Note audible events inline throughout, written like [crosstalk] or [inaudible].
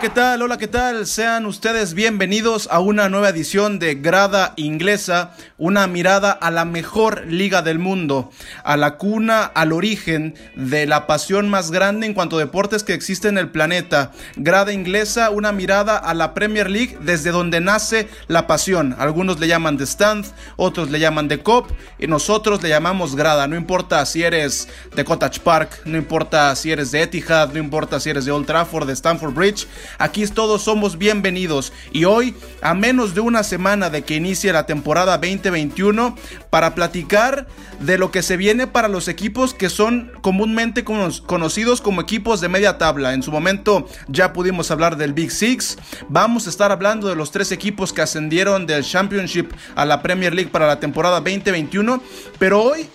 Hola, ¿qué tal? Hola, ¿qué tal? Sean ustedes bienvenidos a una nueva edición de Grada Inglesa, una mirada a la mejor liga del mundo, a la cuna, al origen de la pasión más grande en cuanto a deportes que existe en el planeta. Grada Inglesa, una mirada a la Premier League desde donde nace la pasión. Algunos le llaman The Stand, otros le llaman The Cop y nosotros le llamamos Grada. No importa si eres de Cottage Park, no importa si eres de Etihad, no importa si eres de Old Trafford, de Stamford Bridge. Aquí todos somos bienvenidos y hoy, a menos de una semana de que inicie la temporada 2021, para platicar de lo que se viene para los equipos que son comúnmente conocidos como equipos de media tabla. En su momento ya pudimos hablar del Big Six. Vamos a estar hablando de los tres equipos que ascendieron del Championship a la Premier League para la temporada 2021. Pero hoy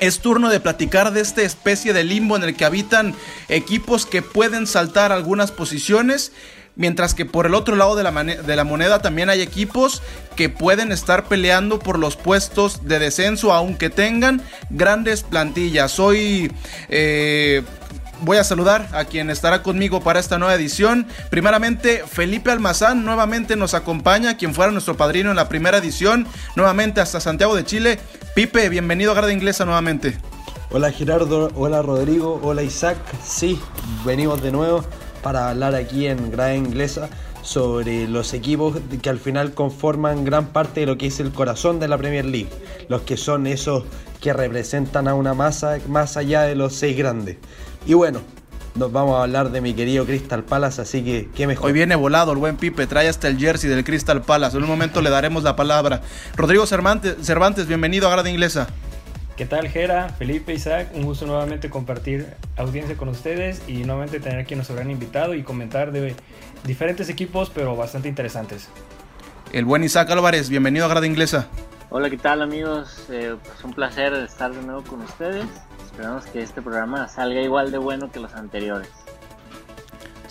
es turno de platicar de esta especie de limbo en el que habitan equipos que pueden saltar algunas posiciones, mientras que por el otro lado de la, de la, moneda también hay equipos que pueden estar peleando por los puestos de descenso, aunque tengan grandes plantillas. Hoy eh, voy a saludar a quien estará conmigo para esta nueva edición. Primeramente, Felipe Almazán nuevamente nos acompaña, quien fuera nuestro padrino en la primera edición, nuevamente hasta Santiago de Chile. Pipe, bienvenido a Grada Inglesa nuevamente. Hola Gerardo, hola Rodrigo, hola Isaac. Sí, venimos de nuevo para hablar aquí en Grada Inglesa sobre los equipos que al final conforman gran parte de lo que es el corazón de la Premier League, los que son esos que representan a una masa más allá de los seis grandes. Y bueno, nos vamos a hablar de mi querido Crystal Palace, así que qué mejor. Hoy viene volado el buen Pipe, trae hasta el jersey del Crystal Palace. En un momento le daremos la palabra. Rodrigo Cervantes, bienvenido a Grada Inglesa. ¿Qué tal, Gera, Felipe, Isaac? Un gusto nuevamente compartir audiencia con ustedes y nuevamente tener aquí a nuestro gran invitado y comentar de diferentes equipos, pero bastante interesantes. El buen Isaac Álvarez, bienvenido a Grada Inglesa. Hola, ¿qué tal, amigos? Eh, pues un placer estar de nuevo con ustedes. Esperamos que este programa salga igual de bueno que los anteriores.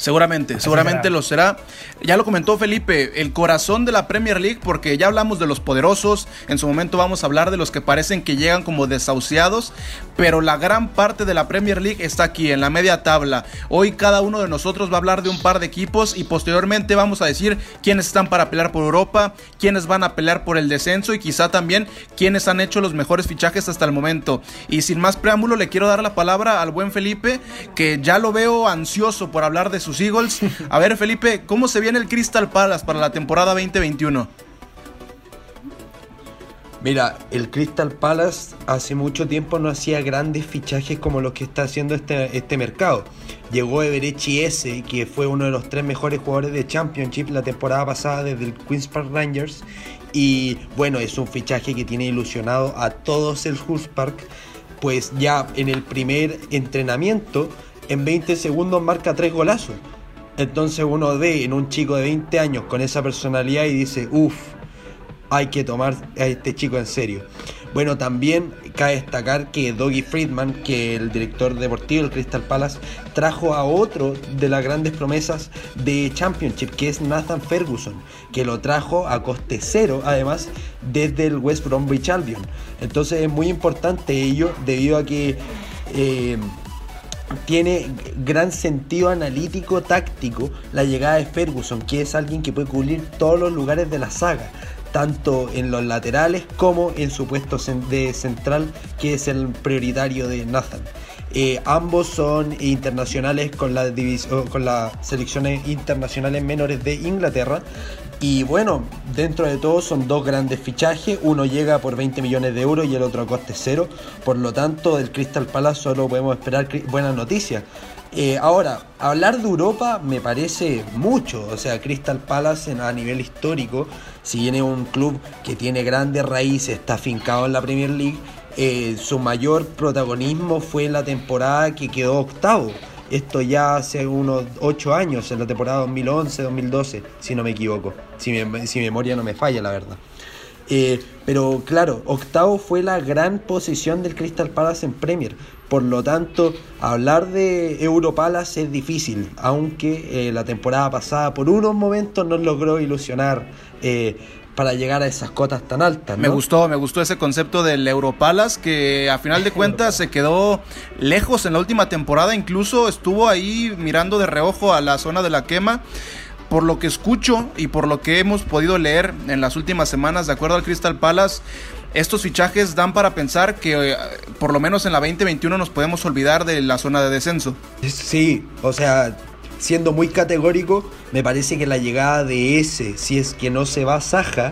Seguramente, seguramente lo será. Ya lo comentó Felipe, el corazón de la Premier League, porque ya hablamos de los poderosos, en su momento vamos a hablar de los que parecen que llegan como desahuciados, pero la gran parte de la Premier League está aquí, en la media tabla. Hoy cada uno de nosotros va a hablar de un par de equipos y posteriormente vamos a decir quiénes están para pelear por Europa, quiénes van a pelear por el descenso y quizá también quiénes han hecho los mejores fichajes hasta el momento. Y sin más preámbulo, le quiero dar la palabra al buen Felipe, que ya lo veo ansioso por hablar de sus Eagles. A ver, Felipe, ¿cómo se viene el Crystal Palace para la temporada 2021? Mira, el Crystal Palace hace mucho tiempo no hacía grandes fichajes como los que está haciendo este, este mercado. Llegó Everechi S, que fue uno de los tres mejores jugadores de Championship la temporada pasada desde el Queen's Park Rangers. Y bueno, es un fichaje que tiene ilusionado a todos el Hulls Park, pues ya en el primer entrenamiento en 20 segundos marca tres golazos. Entonces uno ve en un chico de 20 años con esa personalidad y dice, uff, hay que tomar a este chico en serio. Bueno, también cabe destacar que Doggy Friedman, que el director deportivo del Crystal Palace, trajo a otro de las grandes promesas de Championship, que es Nathan Ferguson, que lo trajo a coste cero, además, desde el West Bromwich Albion. Entonces es muy importante ello, debido a que... Eh, tiene gran sentido analítico táctico la llegada de Ferguson, que es alguien que puede cubrir todos los lugares de la saga, tanto en los laterales como en su puesto de central, que es el prioritario de Nathan. Eh, ambos son internacionales con, la con las selecciones internacionales menores de Inglaterra. Y bueno, dentro de todo son dos grandes fichajes, uno llega por 20 millones de euros y el otro a coste cero, por lo tanto del Crystal Palace solo podemos esperar buenas noticias. Eh, ahora, hablar de Europa me parece mucho, o sea, Crystal Palace a nivel histórico, si viene un club que tiene grandes raíces, está afincado en la Premier League, eh, su mayor protagonismo fue en la temporada que quedó octavo. Esto ya hace unos 8 años, en la temporada 2011-2012, si no me equivoco. Si mi, memoria no me falla, la verdad. Eh, pero claro, octavo fue la gran posición del Crystal Palace en Premier. Por lo tanto, hablar de Europalace es difícil, aunque eh, la temporada pasada por unos momentos nos logró ilusionar para llegar a esas cotas tan altas. Me gustó, me gustó ese concepto del Europalas que a final de cuentas se quedó lejos en la última temporada, incluso estuvo ahí mirando de reojo a la zona de la quema. Por lo que escucho y por lo que hemos podido leer en las últimas semanas, de acuerdo al Crystal Palace, estos fichajes dan para pensar que eh, por lo menos en la 2021 nos podemos olvidar de la zona de descenso. Sí, o sea, siendo muy categórico, me parece que la llegada de ese, si es que no se va Saja,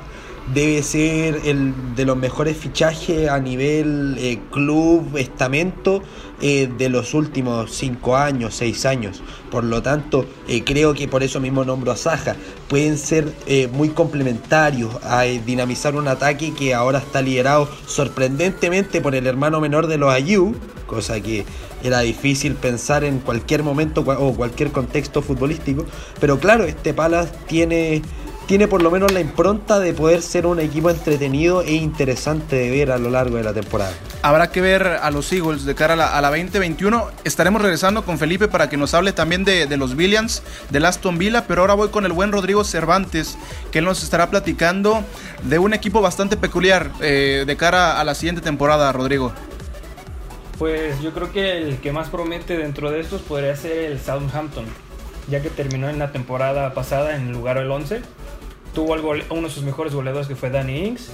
debe ser el de los mejores fichajes a nivel eh, club, estamento eh, de los últimos cinco años, seis años. Por lo tanto, eh, creo que por eso mismo nombro a Saja. Pueden ser muy complementarios a dinamizar un ataque que ahora está liderado sorprendentemente por el hermano menor de los Ayu, cosa que era difícil pensar en cualquier momento o cualquier contexto futbolístico. Pero claro, este Palas tiene tiene por lo menos la impronta de poder ser un equipo entretenido e interesante de ver a lo largo de la temporada. Habrá que ver a los Eagles de cara a la, 2021. Estaremos regresando con Felipe para que nos hable también de, los Billions, de Aston Villa, pero ahora voy con el buen Rodrigo Cervantes, que él nos estará platicando de un equipo bastante peculiar eh, de cara a la siguiente temporada, Rodrigo. Pues yo creo que el que más promete dentro de estos podría ser el Southampton, ya que terminó en la temporada pasada en el lugar del 11 tuvo uno de sus mejores goleadores que fue Danny Ings.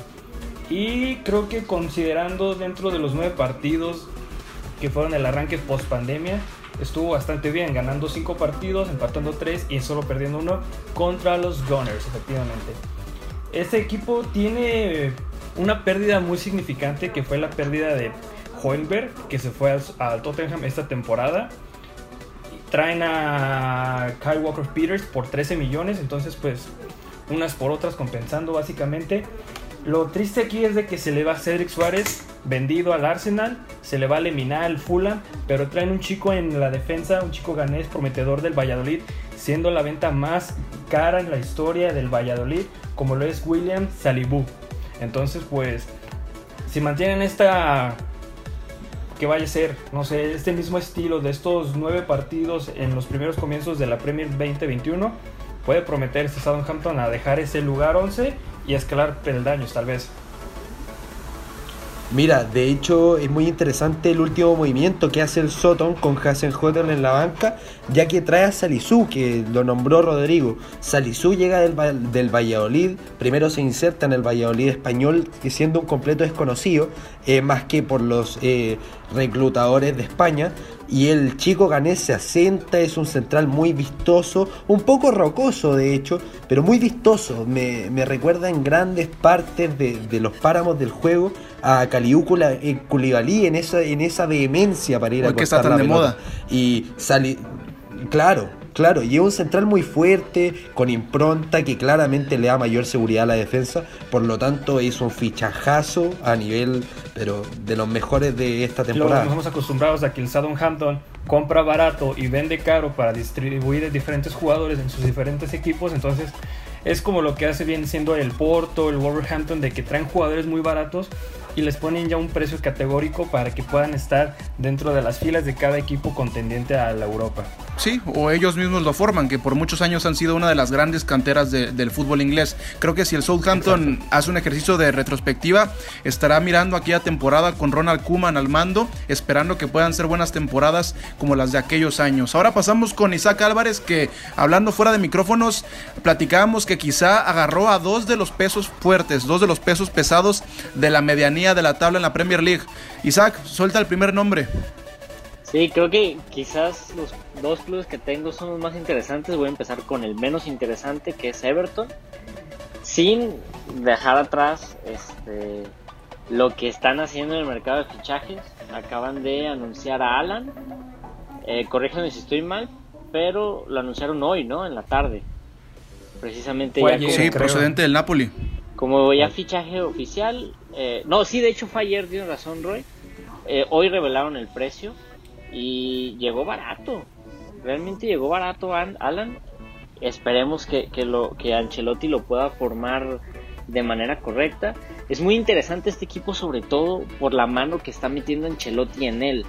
Y creo que considerando dentro de los nueve partidos que fueron el arranque post pandemia, estuvo bastante bien, ganando cinco partidos, empatando tres y solo perdiendo uno contra los Gunners, efectivamente. Este equipo tiene una pérdida muy significante que fue la pérdida de Hoenberg, que se fue al, Tottenham esta temporada. Traen a Kyle Walker Peters por 13 millones, entonces pues unas por otras compensando básicamente. Lo triste aquí es de que se le va Cedric Suárez vendido al Arsenal, se le va a eliminar al Fulham, pero traen un chico en la defensa, un chico ganés prometedor del Valladolid, siendo la venta más cara en la historia del Valladolid, como lo es William Salibu. Entonces, pues, si mantienen esta que vaya a ser, no sé, este mismo estilo de estos nueve partidos en los primeros comienzos de la Premier 2021, puede prometer este Southampton a dejar ese lugar 11 y escalar peldaños tal vez. Mira, de hecho es muy interesante el último movimiento que hace el Soton con Hasenhotel en la banca, ya que trae a Salisu, que lo nombró Rodrigo. Salisu llega del, del Valladolid, primero se inserta en el Valladolid español, siendo un completo desconocido, eh, más que por los eh, reclutadores de España. Y el chico ganés se asenta, es un central muy vistoso, un poco rocoso de hecho, pero muy vistoso. Me, recuerda en grandes partes de, los páramos del juego a Caliúcula en Culibalí en esa, en esa vehemencia para ir a cortar la de moda. Y sale, claro, Claro, y es un central muy fuerte, con impronta, que claramente le da mayor seguridad a la defensa. Por lo tanto, es un fichajazo a nivel, pero de los mejores de esta temporada. Nos estamos acostumbrados a que el Southampton compra barato y vende caro para distribuir diferentes jugadores en sus diferentes equipos. Entonces, es como lo que hace bien siendo el Porto, el Wolverhampton, de que traen jugadores muy baratos y les ponen ya un precio categórico para que puedan estar dentro de las filas de cada equipo contendiente a la Europa. Sí, o ellos mismos lo forman, que por muchos años han sido una de las grandes canteras del fútbol inglés. Creo que si el Southampton hace un ejercicio de retrospectiva, estará mirando aquella temporada con Ronald Koeman al mando, esperando que puedan ser buenas temporadas como las de aquellos años. Ahora pasamos con Isaac Álvarez, que hablando fuera de micrófonos, platicábamos que quizá agarró a dos de los pesos fuertes, dos de los pesos pesados de la medianía de la tabla en la Premier League. Isaac, suelta el primer nombre. Sí, creo que quizás los dos clubes que tengo son los más interesantes. Voy a empezar con el menos interesante, que es Everton. Sin dejar atrás este, lo que están haciendo en el mercado de fichajes. Acaban de anunciar a Alan. Eh, corrígeme si estoy mal, pero lo anunciaron hoy, ¿no? En la tarde. Precisamente. sí, procedente del Napoli. Como ya fichaje oficial, eh, no, sí, de hecho fue ayer, tiene razón Roy. Eh, hoy revelaron el precio y llegó barato. Realmente llegó barato Alan. Esperemos que, que, lo, que Ancelotti lo pueda formar de manera correcta. Es muy interesante este equipo, sobre todo por la mano que está metiendo Ancelotti en él.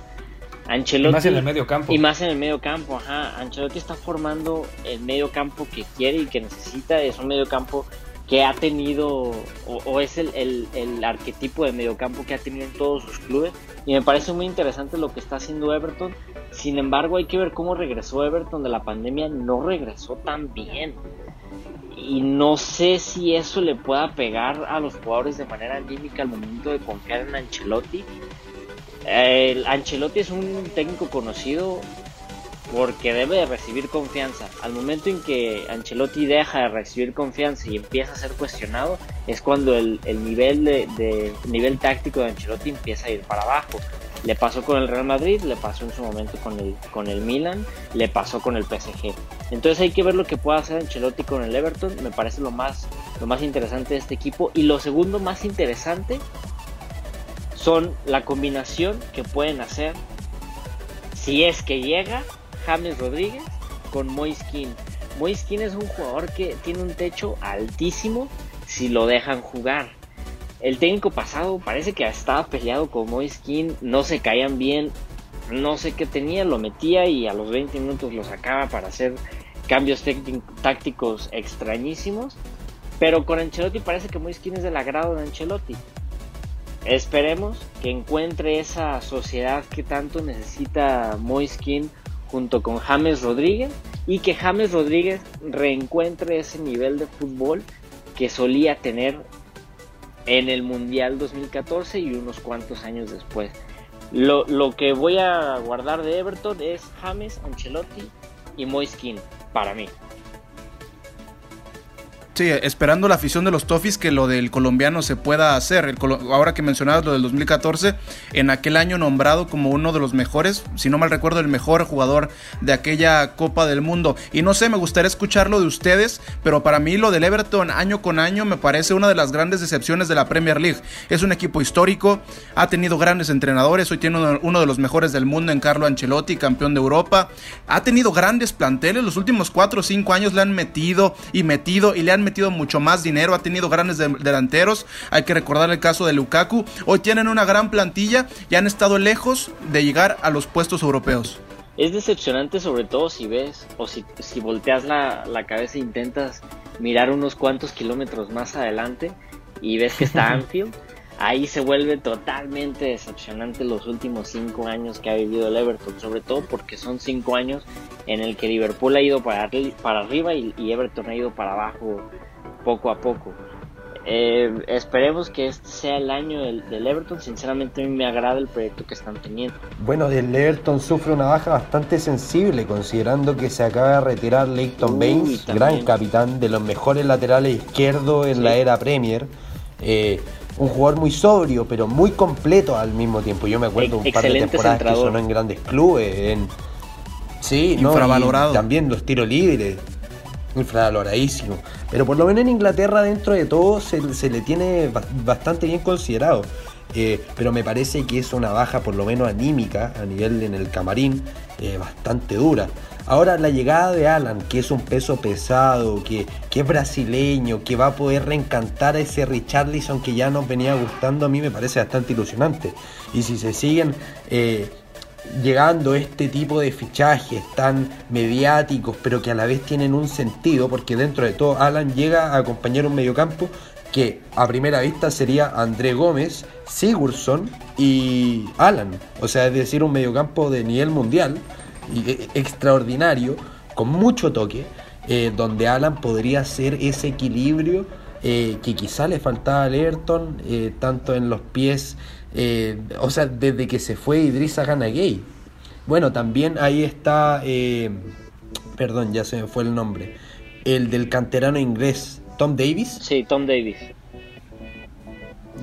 Ancelotti, y más en el medio campo. Y más en el medio campo, ajá. Ancelotti está formando el medio campo que quiere y que necesita. Es un medio campo que ha tenido, o, es el, el, arquetipo de mediocampo que ha tenido en todos sus clubes. Y me parece muy interesante lo que está haciendo Everton. Sin embargo, hay que ver cómo regresó Everton de la pandemia. No regresó tan bien. Y no sé si eso le pueda pegar a los jugadores de manera anímica al momento de confiar en Ancelotti. El Ancelotti es un técnico conocido porque debe de recibir confianza. Al momento en que Ancelotti deja de recibir confianza y empieza a ser cuestionado, es cuando el, nivel, de, nivel táctico de Ancelotti empieza a ir para abajo. Le pasó con el Real Madrid, le pasó en su momento con el, con el Milan, le pasó con el PSG. Entonces hay que ver lo que puede hacer Ancelotti con el Everton, me parece lo más, lo más interesante de este equipo. Y lo segundo más interesante son la combinación que pueden hacer si es que llega James Rodríguez con Moiskin. Moiskin es un jugador que tiene un techo altísimo si lo dejan jugar. El técnico pasado parece que estaba peleado con Moiskin, no se caían bien, no sé qué tenía, lo metía y a los 20 minutos lo sacaba para hacer cambios tácticos extrañísimos. Pero con Ancelotti parece que Moiskin es del agrado de Ancelotti. Esperemos que encuentre esa sociedad que tanto necesita Moiskin junto con James Rodríguez y que James Rodríguez reencuentre ese nivel de fútbol que solía tener en el Mundial 2014 y unos cuantos años después. Lo, lo que voy a guardar de Everton es James, Ancelotti y Moiskin para mí. Sí, esperando la afición de los Toffees que lo del colombiano se pueda hacer. ahora que mencionabas lo del 2014, en aquel año nombrado como uno de los mejores, si no mal recuerdo, el mejor jugador de aquella Copa del Mundo. Y no sé, me gustaría escucharlo de ustedes, pero para mí lo del Everton año con año me parece una de las grandes decepciones de la Premier League. Es un equipo histórico, ha tenido grandes entrenadores, hoy tiene uno de los mejores del mundo en Carlo Ancelotti, campeón de Europa. Ha tenido grandes planteles, los últimos 4 o 5 años le han metido y metido y le han metido mucho más dinero, ha tenido grandes delanteros, hay que recordar el caso de Lukaku, hoy tienen una gran plantilla y han estado lejos de llegar a los puestos europeos. Es decepcionante sobre todo si ves o si, si volteas la, la cabeza e intentas mirar unos cuantos kilómetros más adelante y ves que está [laughs] Anfield ahí se vuelve totalmente decepcionante los últimos cinco años que ha vivido el Everton, sobre todo porque son cinco años en el que Liverpool ha ido para, para arriba y, Everton ha ido para abajo poco a poco. Eh, esperemos que este sea el año del, Everton. Sinceramente, a mí me agrada el proyecto que están teniendo. Bueno, el Everton sufre una baja bastante sensible, considerando que se acaba de retirar Leighton Baines, gran capitán de los mejores laterales izquierdos en la era Premier. Eh, un jugador muy sobrio, pero muy completo al mismo tiempo. Yo me acuerdo un par de temporadas que sonó en grandes clubes, en sí, infravalorado. también los tiros libres, infravaloradísimo. Pero por lo menos en Inglaterra, dentro de todo, se, le tiene bastante bien considerado. Eh, pero me parece que es una baja, por lo menos anímica, a nivel en el camarín, eh, bastante dura. Ahora la llegada de Alan, que es un peso pesado, que, es brasileño, que va a poder reencantar a ese Richarlison que ya nos venía gustando, a mí me parece bastante ilusionante. Y si se siguen eh, llegando este tipo de fichajes tan mediáticos, pero que a la vez tienen un sentido, porque dentro de todo Alan llega a acompañar un mediocampo que a primera vista sería André Gómez, Sigurdsson y Alan. O sea, es decir, un mediocampo de nivel mundial e, extraordinario, con mucho toque, eh, donde Alan podría ser ese equilibrio eh, que quizá le faltaba a Ayrton, eh, tanto en los pies, o sea, desde que se fue Idrissa Gay. Bueno, también ahí está, perdón, ya se me fue el nombre, el del canterano inglés, Tom Davis. Sí, Tom Davis.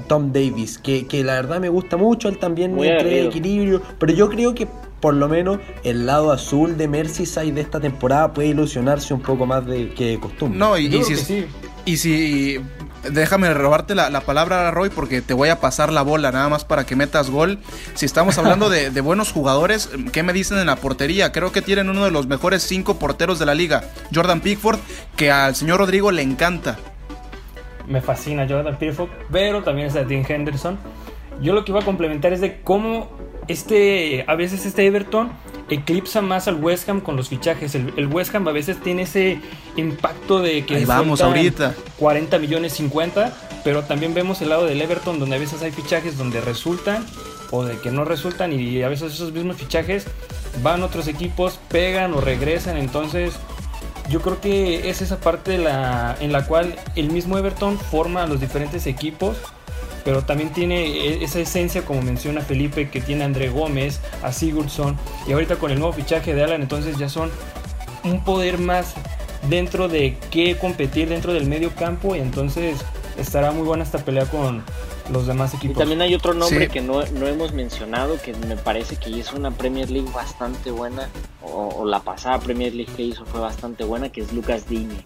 Tom Davis, que, que la verdad me gusta mucho, él también entre equilibrio, pero yo creo que por lo menos el lado azul de Merseyside de esta temporada puede ilusionarse un poco más de que de costumbre. No, y, si, y si déjame robarte la, palabra, Roy, porque te voy a pasar la bola nada más para que metas gol. Si estamos hablando de, buenos jugadores, ¿qué me dicen en la portería? Creo que tienen uno de los mejores cinco porteros de la liga, Jordan Pickford, que al señor Rodrigo le encanta. Me fascina Jordan Pickford, pero también está Dean Henderson. Yo lo que iba a complementar es de cómo este, a veces este Everton eclipsa más al West Ham con los fichajes. El, West Ham a veces tiene ese impacto de que Ahí vamos ahorita 40 millones 50, pero también vemos el lado del Everton donde a veces hay fichajes donde resultan o de que no resultan y a veces esos mismos fichajes van otros equipos, pegan o regresan, entonces yo creo que es esa parte la, en la cual el mismo Everton forma a los diferentes equipos pero también tiene e, esa esencia, como menciona Felipe, que tiene André Gómez, a Sigurdsson, y ahorita con el nuevo fichaje de Alan, entonces ya son un poder más dentro de qué competir dentro del medio campo, y entonces estará muy buena esta pelea con los demás equipos. Y también hay otro nombre que no, hemos mencionado, que me parece que hizo una Premier League bastante buena, o, la pasada Premier League que hizo fue bastante buena, que es Lucas Digne.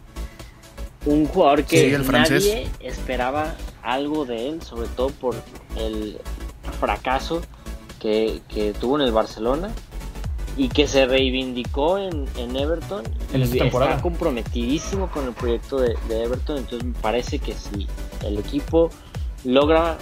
Un jugador que nadie esperaba algo de él, sobre todo por el fracaso que, tuvo en el Barcelona y que se reivindicó en, Everton en y está comprometidísimo con el proyecto de, Everton. Entonces me parece que si el equipo logra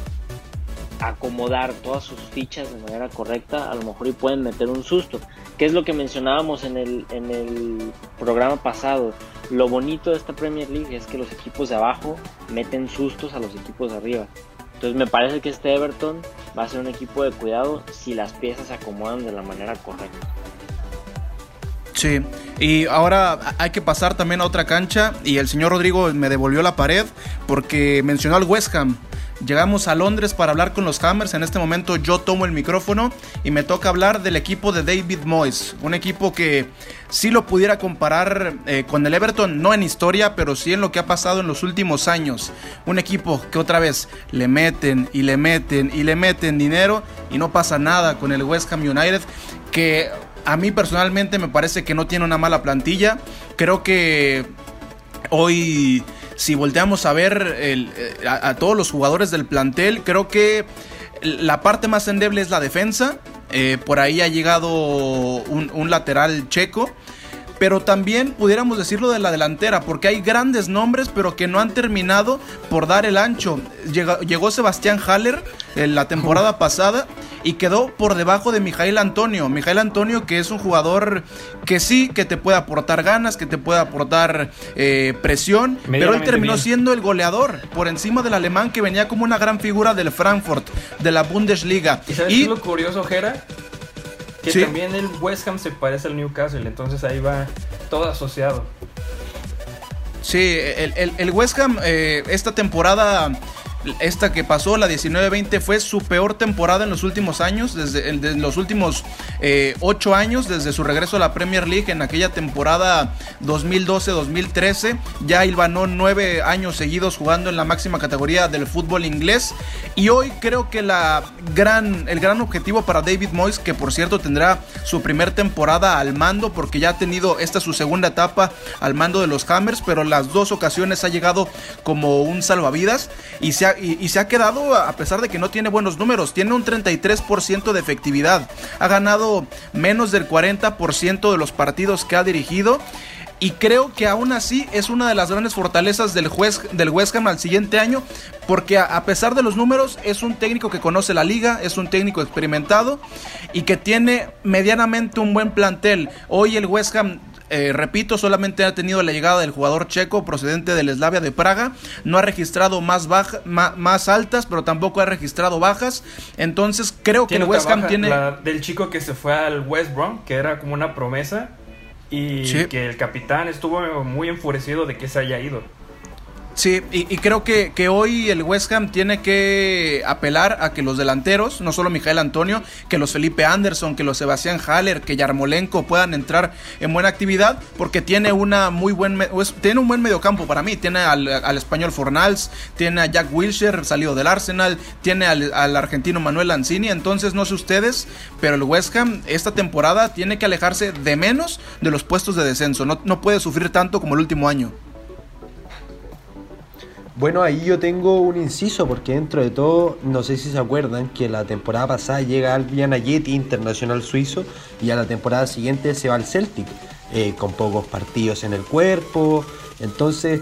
acomodar todas sus fichas de manera correcta a lo mejor y pueden meter un susto que es lo que mencionábamos en el, en el programa pasado lo bonito de esta Premier League es que los equipos de abajo meten sustos a los equipos de arriba. Entonces me parece que este Everton va a ser un equipo de cuidado si las piezas se acomodan de la manera correcta. Sí, y ahora hay que pasar también a otra cancha y el señor Rodrigo me devolvió la pared porque mencionó al West Ham. Llegamos a Londres para hablar con los Hammers. En este momento yo tomo el micrófono y me toca hablar del equipo de David Moyes. Un equipo que sí lo pudiera comparar eh, con el Everton, no en historia, pero sí en lo que ha pasado en los últimos años. Un equipo que otra vez le meten y le meten y le meten dinero y no pasa nada con el West Ham United, que a mí personalmente me parece que no tiene una mala plantilla. Creo que hoy si volteamos a ver eh, a, todos los jugadores del plantel, creo que la parte más endeble es la defensa. Eh, por ahí ha llegado un, lateral checo pero también pudiéramos decirlo de la delantera, porque hay grandes nombres, pero que no han terminado por dar el ancho. Llegó, Sebastián Haller en la temporada pasada y quedó por debajo de Mijail Antonio. Mijail Antonio que es un jugador que sí, que te puede aportar ganas, que te puede aportar eh, presión, pero él terminó siendo el goleador por encima del alemán que venía como una gran figura del Frankfurt, de la Bundesliga. ¿Y sabes lo curioso, Jera? Que también el West Ham se parece al Newcastle, entonces ahí va todo asociado. Sí, el, West Ham eh, esta temporada esta que pasó, la 19-20, fue su peor temporada en los últimos años, desde, los últimos eh, ocho años, desde su regreso a la Premier League en aquella temporada 2012-2013. Ya ilvanó nueve años seguidos jugando en la máxima categoría del fútbol inglés. Y hoy creo que la gran, el gran objetivo para David Moyes, que por cierto tendrá su primer temporada al mando, porque ya ha tenido esta su segunda etapa al mando de los Hammers, pero las dos ocasiones ha llegado como un salvavidas y se ha y, se ha quedado, a pesar de que no tiene buenos números, tiene un 33% de efectividad. Ha ganado menos del 40% de los partidos que ha dirigido. Y creo que aún así es una de las grandes fortalezas del, juez, del West Ham al siguiente año, porque a, pesar de los números es un técnico que conoce la liga, es un técnico experimentado y que tiene medianamente un buen plantel. Hoy el West Ham eh, repito, solamente ha tenido la llegada del jugador checo procedente del Slavia de Praga. No ha registrado más, baja, más, altas, pero tampoco ha registrado bajas. Entonces creo que el West Ham tiene... del chico que se fue al West Brom, que era como una promesa. Y que el capitán estuvo muy enfurecido de que se haya ido. Sí, y, creo que, que, hoy el West Ham tiene que apelar a que los delanteros, no solo Mijael Antonio, que los Felipe Anderson, que los Sebastián Haller, que Yarmolenko puedan entrar en buena actividad, porque tiene una muy buen tiene un buen mediocampo para mí. Tiene al, español Fornals, tiene a Jack Wilshere, salido del Arsenal, tiene al, argentino Manuel Lanzini. Entonces, no sé ustedes, pero el West Ham esta temporada tiene que alejarse de menos de los puestos de descenso. No, no puede sufrir tanto como el último año. Bueno, ahí yo tengo un inciso porque dentro de todo, no sé si se acuerdan que la temporada pasada llega Albion Ayeti, internacional suizo, y a la temporada siguiente se va al Celtic, eh, con pocos partidos en el cuerpo. Entonces,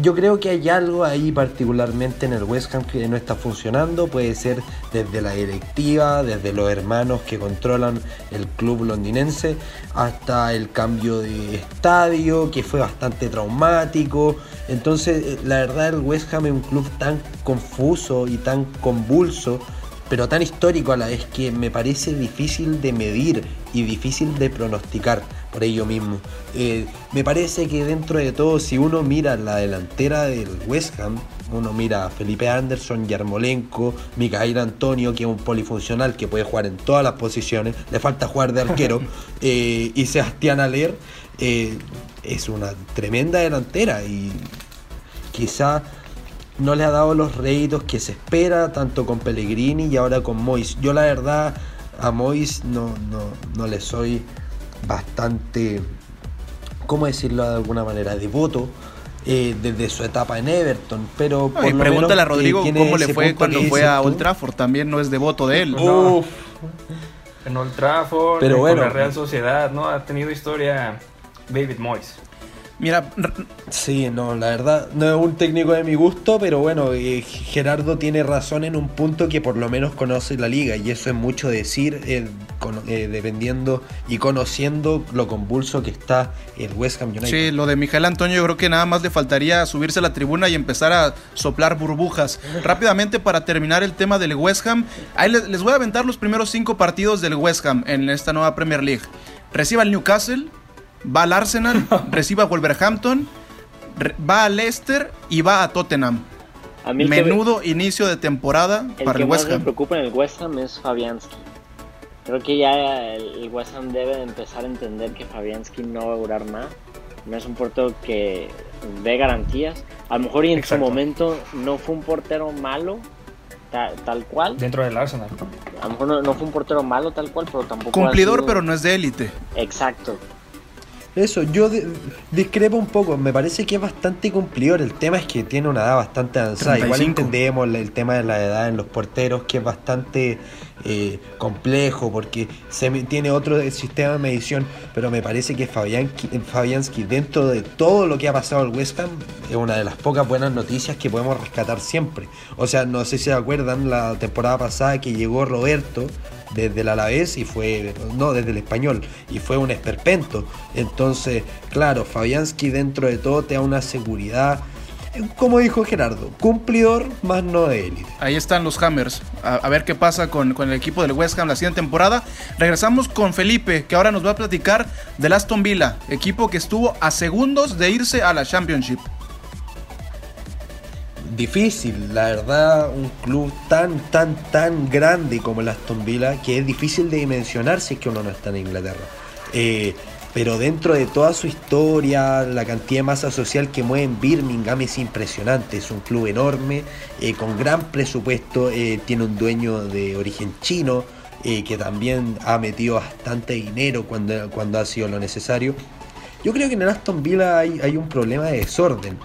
yo creo que hay algo ahí particularmente en el West Ham que no está funcionando. Puede ser desde la directiva, desde los hermanos que controlan el club londinense, hasta el cambio de estadio, que fue bastante traumático. Entonces, eh, la verdad, el West Ham es un club tan confuso y tan convulso pero tan histórico a la vez que me parece difícil de medir y difícil de pronosticar por ello mismo. Eh, me parece que dentro de todo, si uno mira la delantera del West Ham, uno mira a Felipe Anderson, Yarmolenko, Mikael Antonio, que es un polifuncional que puede jugar en todas las posiciones, le falta jugar de arquero, [laughs] eh, y Sebastián Aler, eh, es una tremenda delantera y quizá no le ha dado los réditos que se espera, tanto con Pellegrini y ahora con Mois. Yo la verdad a Mois no, no, no le soy bastante, ¿cómo decirlo de alguna manera?, devoto. Eh, desde su etapa en Everton, pero por pregúntale a Rodrigo cómo le fue cuando fue a Old Trafford, también no es devoto de él. En Old Trafford, pero bueno, con la Real Sociedad, ¿no? Ha tenido historia David Moyes. Mira, sí, no, la verdad no es un técnico de mi gusto, pero bueno, eh, Gerardo tiene razón en un punto que por lo menos conoce la liga y eso es mucho decir, eh, eh, dependiendo y conociendo lo convulso que está el West Ham United. Sí, lo de Miguel Antonio yo creo que nada más le faltaría subirse a la tribuna y empezar a soplar burbujas. [laughs] Rápidamente para terminar el tema del West Ham, ahí les, les voy a aventar los primeros cinco partidos del West Ham en esta nueva Premier League. Reciba el Newcastle va al Arsenal, [laughs] recibe a Wolverhampton, va a Leicester y va a Tottenham. Menudo inicio de temporada para el West Ham. Lo que me preocupa en el West Ham es Fabianski. Creo que ya el West Ham debe empezar a entender que Fabianski no va a durar más. No es un portero que dé garantías. A lo mejor y en su momento no fue un portero malo, tal, cual. Dentro del Arsenal. A lo mejor no, no, fue un portero malo tal cual, pero tampoco. Cumplidor, pero no es de élite. Exacto. Eso, yo discrepo un poco, me parece que es bastante cumplidor, el tema es que tiene una edad bastante avanzada, igual entendemos el tema de la edad en los porteros que es bastante eh, complejo porque se tiene otro sistema de medición, pero me parece que Fabianski dentro de todo lo que ha pasado al West Ham es una de las pocas buenas noticias que podemos rescatar siempre. O sea, no sé si se acuerdan la temporada pasada que llegó Roberto desde el Alavés y fue, no, desde el español, y fue un esperpento. Entonces, claro, Fabianski dentro de todo te da una seguridad, como dijo Gerardo, cumplidor más no de élite. Ahí están los Hammers, a, ver qué pasa con, con, el equipo del West Ham la siguiente temporada. Regresamos con Felipe, que ahora nos va a platicar del Aston Villa, equipo que estuvo a segundos de irse a la Championship difícil, la verdad, un club tan, tan, tan grande como el Aston Villa que es difícil de dimensionar si es que uno no está en Inglaterra. Eh, pero dentro de toda su historia, la cantidad de masa social que mueve en Birmingham es impresionante. Es un club enorme, eh, con gran presupuesto, eh, tiene un dueño de origen chino, que también ha metido bastante dinero cuando, cuando ha sido lo necesario. Yo creo que en el Aston Villa hay, hay un problema de desorden.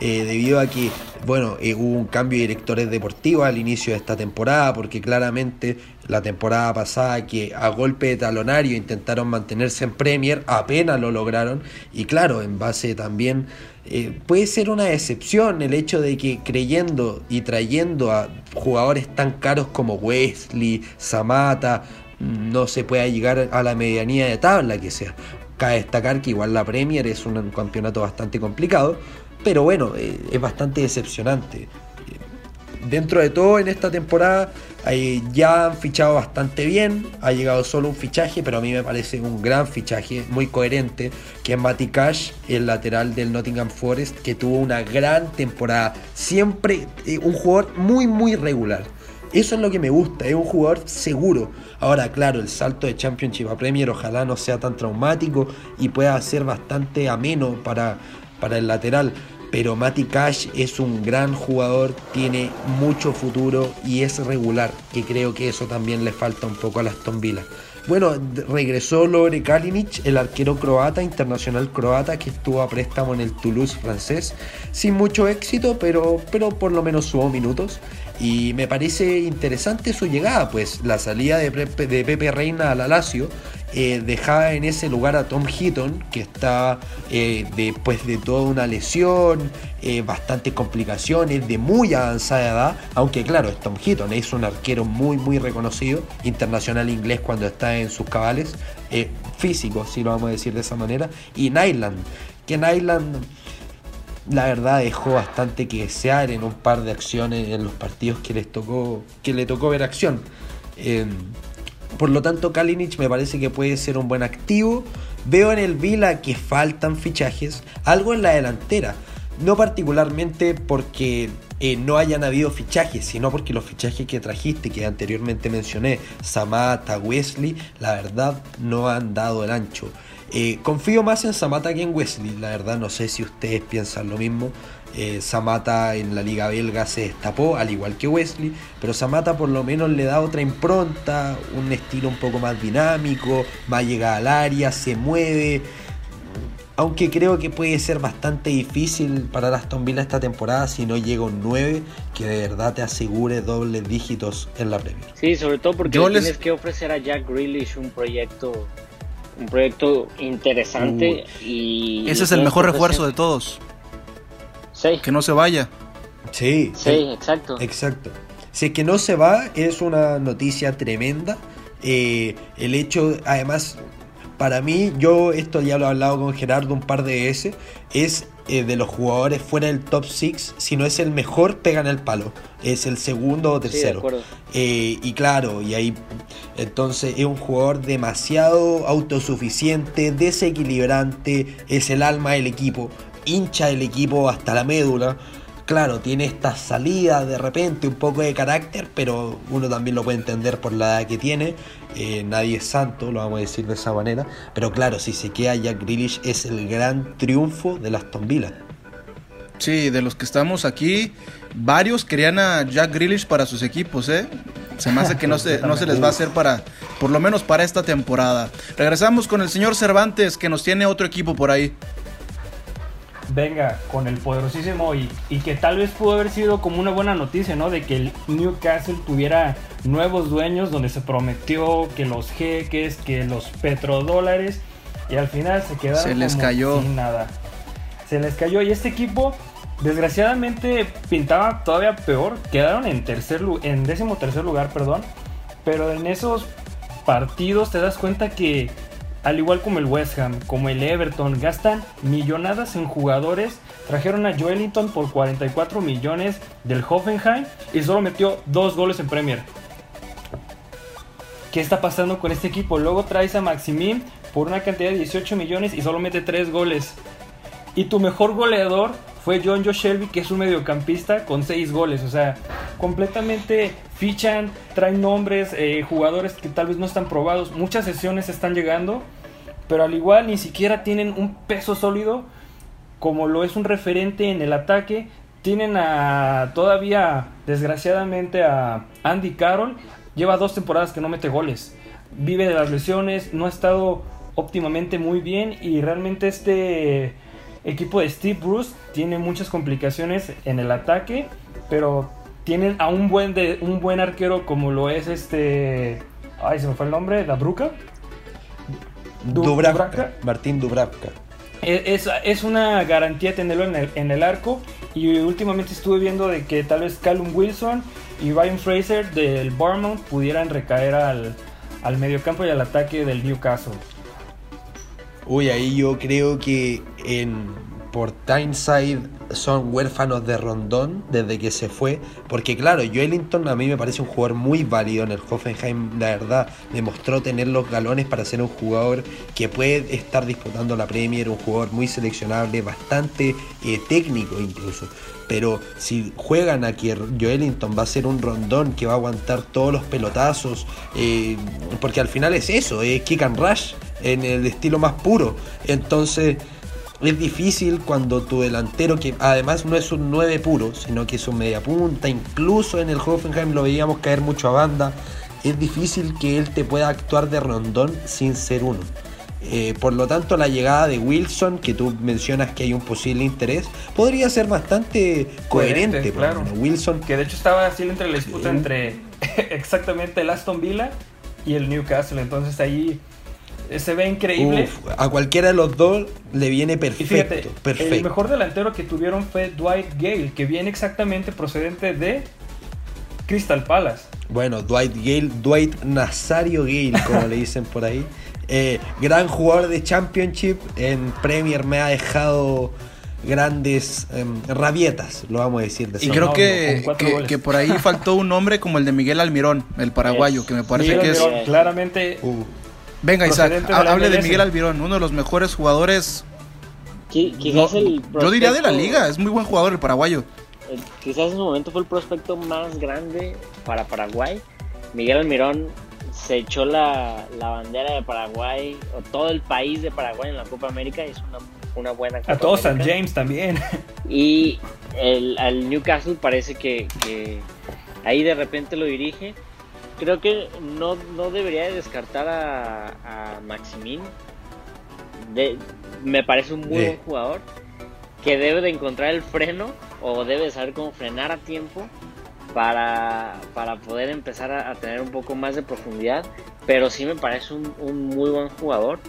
Eh, debido a que, bueno, eh, hubo un cambio de directores deportivos al inicio de esta temporada, porque claramente la temporada pasada que a golpe de talonario intentaron mantenerse en Premier, apenas lo lograron, y claro, en base también, eh, puede ser una excepción el hecho de que creyendo y trayendo a jugadores tan caros como Wesley, Samata, no se pueda llegar a la medianía de tabla que sea. Cabe destacar que igual la Premier es un campeonato bastante complicado, pero bueno, eh, es bastante decepcionante. Dentro de todo, en esta temporada ya han fichado bastante bien. Ha llegado solo un fichaje, pero a mí me parece un gran fichaje, muy coherente, que es Matty Cash, el lateral del Nottingham Forest, que tuvo una gran temporada. Siempre eh, un jugador muy, muy regular. Eso es lo que me gusta, es un jugador seguro. Ahora, claro, el salto de Championship a Premier ojalá no sea tan traumático y pueda ser bastante ameno para, para el lateral pero Mati Cash es un gran jugador, tiene mucho futuro y es regular, que creo que eso también le falta un poco a Aston Villa. Bueno, regresó Lore Kalinic, el arquero croata, internacional croata, que estuvo a préstamo en el Toulouse francés, sin mucho éxito, pero, pero por lo menos subo minutos. Y me parece interesante su llegada, pues la salida de Pepe, Reina a la Lazio eh, dejaba en ese lugar a Tom Heaton, que está eh, después de toda una lesión, eh, bastantes complicaciones, de muy avanzada edad, aunque claro, es Tom Heaton, es un arquero muy muy reconocido, internacional inglés cuando está en sus cabales, físico, si lo vamos a decir de esa manera, y Nyland, que Nyland la verdad dejó bastante que desear en un par de acciones en los partidos que les tocó que le tocó ver acción. Em, por lo tanto, Kalinic me parece que puede ser un buen activo. Veo en el Vila que faltan fichajes, algo en la delantera. No particularmente porque eh, no hayan habido fichajes, sino porque los fichajes que trajiste, que anteriormente mencioné, Samata, Wesley, la verdad no han dado el ancho. Eh, confío más en Samata que en Wesley, la verdad no sé si ustedes piensan lo mismo. Eh, Samata en la liga belga se destapó, al igual que Wesley, pero Samata por lo menos le da otra impronta, un estilo un poco más dinámico, más llegada al área, se mueve. Aunque creo que puede ser bastante difícil para Aston Villa esta temporada si no llega un 9 que de verdad te asegure dobles dígitos en la Premier. Sí, sobre todo porque tienes que ofrecer a Jack Grealish un proyecto un proyecto interesante y ese es el mejor refuerzo de todos. Que no se vaya. Sí. Sí, exacto. Exacto. Si es que no se va, es una noticia tremenda. Eh, el hecho, además, para mí, yo esto ya lo he hablado con Gerardo un par de veces, es eh, de los jugadores fuera del top 6, si no es el mejor, pegan el palo. Es el segundo o tercero. Eh, y claro, y ahí entonces es un jugador demasiado autosuficiente, desequilibrante, es el alma del equipo hincha el equipo hasta la médula. Claro, tiene esta salida de repente, un poco de carácter, pero uno también lo puede entender por la edad que tiene. Eh, nadie es santo, lo vamos a decir de esa manera. Pero claro, si se queda Jack Grealish es el gran triunfo de las Villa. Sí, de los que estamos aquí, varios querían a Jack Grealish para sus equipos, ¿eh? Se me hace que no [laughs] se, no se les va a hacer para, por lo menos para esta temporada. Regresamos con el señor Cervantes, que nos tiene otro equipo por ahí venga con el poderosísimo y, y, que tal vez pudo haber sido como una buena noticia, ¿no? De que el Newcastle tuviera nuevos dueños donde se prometió que los jeques, que los petrodólares y al final se quedaron se les cayó. sin nada. Se les cayó y este equipo desgraciadamente pintaba todavía peor, quedaron en tercer en décimo tercer lugar, perdón, pero en esos partidos te das cuenta que al igual como el West Ham, como el Everton, gastan millonadas en jugadores. Trajeron a Joelinton por 44 millones del Hoffenheim y solo metió dos goles en Premier. ¿Qué está pasando con este equipo? Luego traes a Maximin por una cantidad de 18 millones y solo mete 3 goles. Y tu mejor goleador fue John Joe Shelby, que es un mediocampista con 6 goles. O sea, completamente fichan, traen nombres, eh, jugadores que tal vez no están probados. Muchas sesiones están llegando, pero al igual ni siquiera tienen un peso sólido como lo es un referente en el ataque. Tienen a todavía, desgraciadamente, a Andy Carroll. Lleva dos temporadas que no mete goles. Vive de las lesiones, no ha estado óptimamente muy bien y realmente este equipo de Steve Bruce tiene muchas complicaciones en el ataque, pero tienen a un buen, de, un buen arquero como lo es este... Ay, se me fue el nombre, Dabruka. Dubravka, Martín Dubravka. Es, es, una garantía tenerlo en el, en el arco. Y últimamente estuve viendo de que tal vez Callum Wilson y Ryan Fraser del Bournemouth pudieran recaer al, al mediocampo y al ataque del Newcastle. Uy, ahí yo creo que en por Tyneside son huérfanos de Rondón desde que se fue. Porque claro, Joelinton a mí me parece un jugador muy válido en el Hoffenheim. La verdad, demostró tener los galones para ser un jugador que puede estar disputando la Premier, un jugador muy seleccionable, bastante eh, técnico incluso. Pero si juegan a que Joelinton va a ser un rondón que va a aguantar todos los pelotazos, eh, porque al final es eso, es kick and rush en el estilo más puro. Entonces es difícil cuando tu delantero, que además no es un 9 puro, sino que es un media punta, incluso en el Hoffenheim lo veíamos caer mucho a banda, es difícil que él te pueda actuar de rondón sin ser uno. Eh, por lo tanto, la llegada de Wilson, que tú mencionas que hay un posible interés, podría ser bastante coherente. claro. Wilson. Que de hecho estaba así entre la disputa entre [laughs] exactamente el Aston Villa y el Newcastle. Entonces ahí eh, se ve increíble. a cualquiera de los dos le viene perfecto, perfecto. El mejor delantero que tuvieron fue Dwight Gale, que viene exactamente procedente de Crystal Palace. Bueno, Dwight Gale, Dwight Nazario Gale, como le dicen por ahí. [laughs] Eh, gran jugador de Championship en Premier me ha dejado grandes em, rabietas, lo vamos a decir de Y creo que, que, por ahí [laughs] faltó un nombre como el de Miguel Almirón, el paraguayo, que me parece que es... Claramente... Uh. Venga Isaac, hable de Miguel Almirón, uno de los mejores jugadores... yo diría de la liga, es muy buen jugador el paraguayo. Eh, quizás en su momento fue el prospecto más grande para Paraguay. Miguel Almirón se echó la, bandera de Paraguay, o todo el país de Paraguay en la Copa América, y es una, una buena Copa A todos San James también. [laughs] Y el, al Newcastle parece que, ahí de repente lo dirige. Creo que no, no debería descartar a, a Maximin. De, me parece un muy buen jugador que debe de encontrar el freno o debe saber cómo frenar a tiempo para, poder empezar a, tener un poco más de profundidad. Pero sí me parece un, muy buen jugador.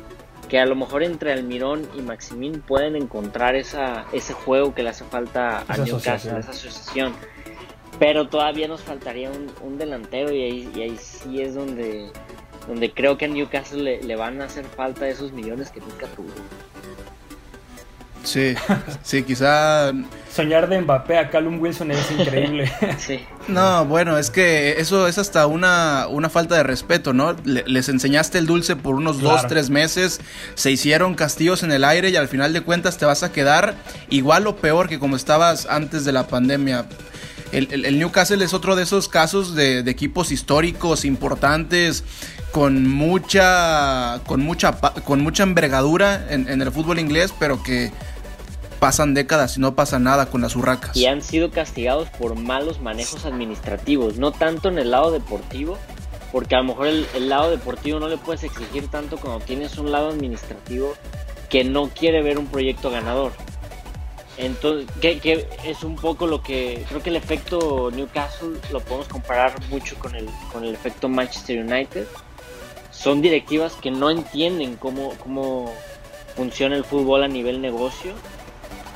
Que a lo mejor entre Almirón y Maximín pueden encontrar esa, ese juego que le hace falta a Newcastle, esa asociación. Pero todavía nos faltaría un, delantero y ahí, y ahí, sí es donde, donde creo que a Newcastle le, le van a hacer falta esos millones que nunca tuvo. Sí, sí, quizá... Soñar de Mbappé a Callum Wilson es increíble. [laughs] Sí. No, bueno, es que eso es hasta una, una falta de respeto, ¿no? les enseñaste el dulce por unos dos, tres meses, se hicieron castillos en el aire y al final de cuentas te vas a quedar igual o peor que como estabas antes de la pandemia. El, Newcastle es otro de esos casos de, equipos históricos importantes con mucha con mucha con mucha envergadura en, en el fútbol inglés, pero que pasan décadas y no pasa nada con las urracas. Y han sido castigados por malos manejos administrativos, no tanto en el lado deportivo, porque a lo mejor el, lado deportivo no le puedes exigir tanto cuando tienes un lado administrativo que no quiere ver un proyecto ganador. Entonces, que, es un poco lo que creo que el efecto Newcastle lo podemos comparar mucho con el, con el efecto Manchester United. Son directivas que no entienden cómo, cómo funciona el fútbol a nivel negocio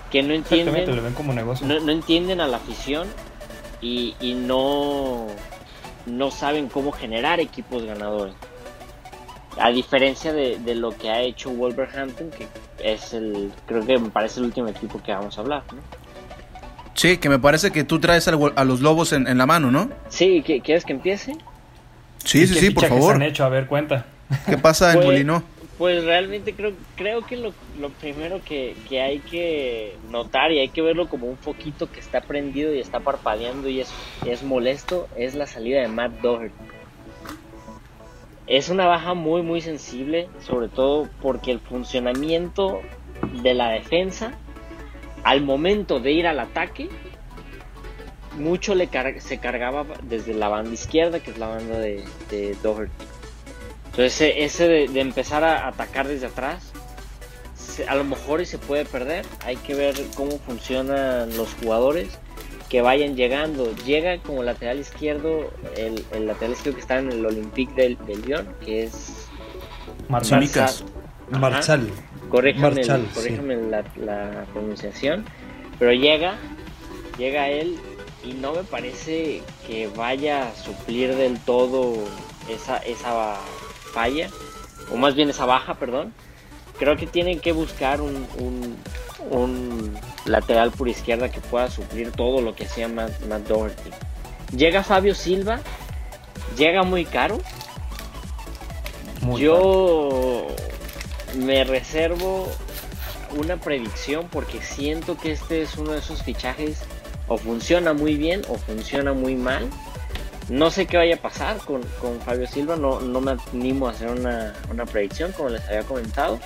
que no entienden, como negocio. No, entienden a la afición y, no, no saben cómo generar equipos ganadores. A diferencia de, lo que ha hecho Wolverhampton, que es el, creo que me parece el último equipo que vamos a hablar. Sí, que me parece que tú traes a los lobos en, la mano, ¿no? Sí, ¿quieres que empiece? Sí, sí, sí, por favor. han hecho? A ver, cuenta. ¿Qué pasa en Molino? Pues realmente creo, creo que lo, primero que, hay que notar y hay que verlo como un foquito que está prendido y está parpadeando y es, es molesto es la salida de Matt Doherty. Es una baja muy muy sensible, sobre todo porque el funcionamiento de la defensa al momento de ir al ataque mucho le se cargaba desde la banda izquierda, que es la banda de, de Doherty. Entonces ese, de, empezar a atacar desde atrás, a lo mejor se puede perder. Hay que ver cómo funcionan los jugadores que vayan llegando. Llega como lateral izquierdo, el, lateral izquierdo que está en el Olympique del, del Lyon, que es Marshall. Marshall. Corríjame, la, la, pronunciación. Pero llega, llega él y no me parece que vaya a suplir del todo esa, esa falla, o más bien esa baja, perdón, creo que tienen que buscar un, un, lateral por izquierda que pueda suplir todo lo que hacía Matt, Doherty. Llega Fabio Silva, llega muy caro. Yo me reservo una predicción porque siento que este es uno de esos fichajes o funciona muy bien o funciona muy mal no sé qué vaya a pasar con, Fabio Silva, no, no, me animo a hacer una, predicción, como les había comentado.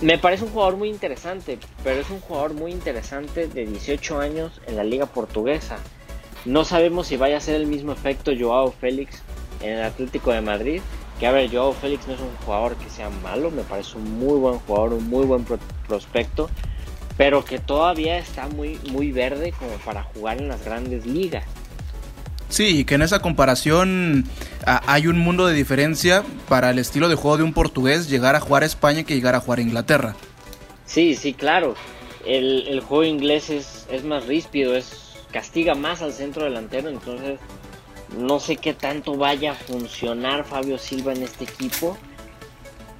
Me parece un jugador muy interesante, pero es un jugador muy interesante de 18 años en la liga portuguesa. No sabemos si vaya a ser el mismo efecto Joao Félix en el Atlético de Madrid, que a ver, Joao Félix no es un jugador que sea malo, me parece un muy buen jugador, un muy buen prospecto, pero que todavía está muy, muy verde como para jugar en las grandes ligas. Sí, que en esa comparación hay un mundo de diferencia para el estilo de juego de un portugués llegar a jugar a España que llegar a jugar a Inglaterra. Sí, sí, claro. El, el juego inglés es, es más ríspido, es castiga más al centro delantero, entonces no sé qué tanto vaya a funcionar Fabio Silva en este equipo.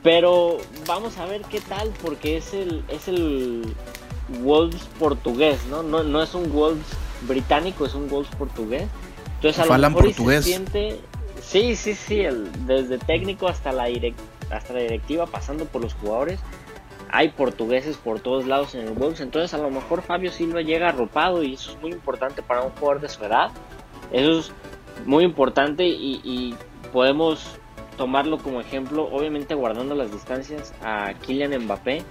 Pero vamos a ver qué tal, porque es el, es el Wolves portugués, ¿no? ¿no? es un Wolves británico, es un Wolves portugués. Entonces a lo mejor portugués. Se siente, sí, sí, sí, el, desde técnico hasta la, hasta la directiva, pasando por los jugadores. Hay portugueses por todos lados en el Wolves, entonces a lo mejor Fabio Silva llega arropado y eso es muy importante para un jugador de su edad. Eso es muy importante y, podemos tomarlo como ejemplo, obviamente guardando las distancias a Kylian Mbappé.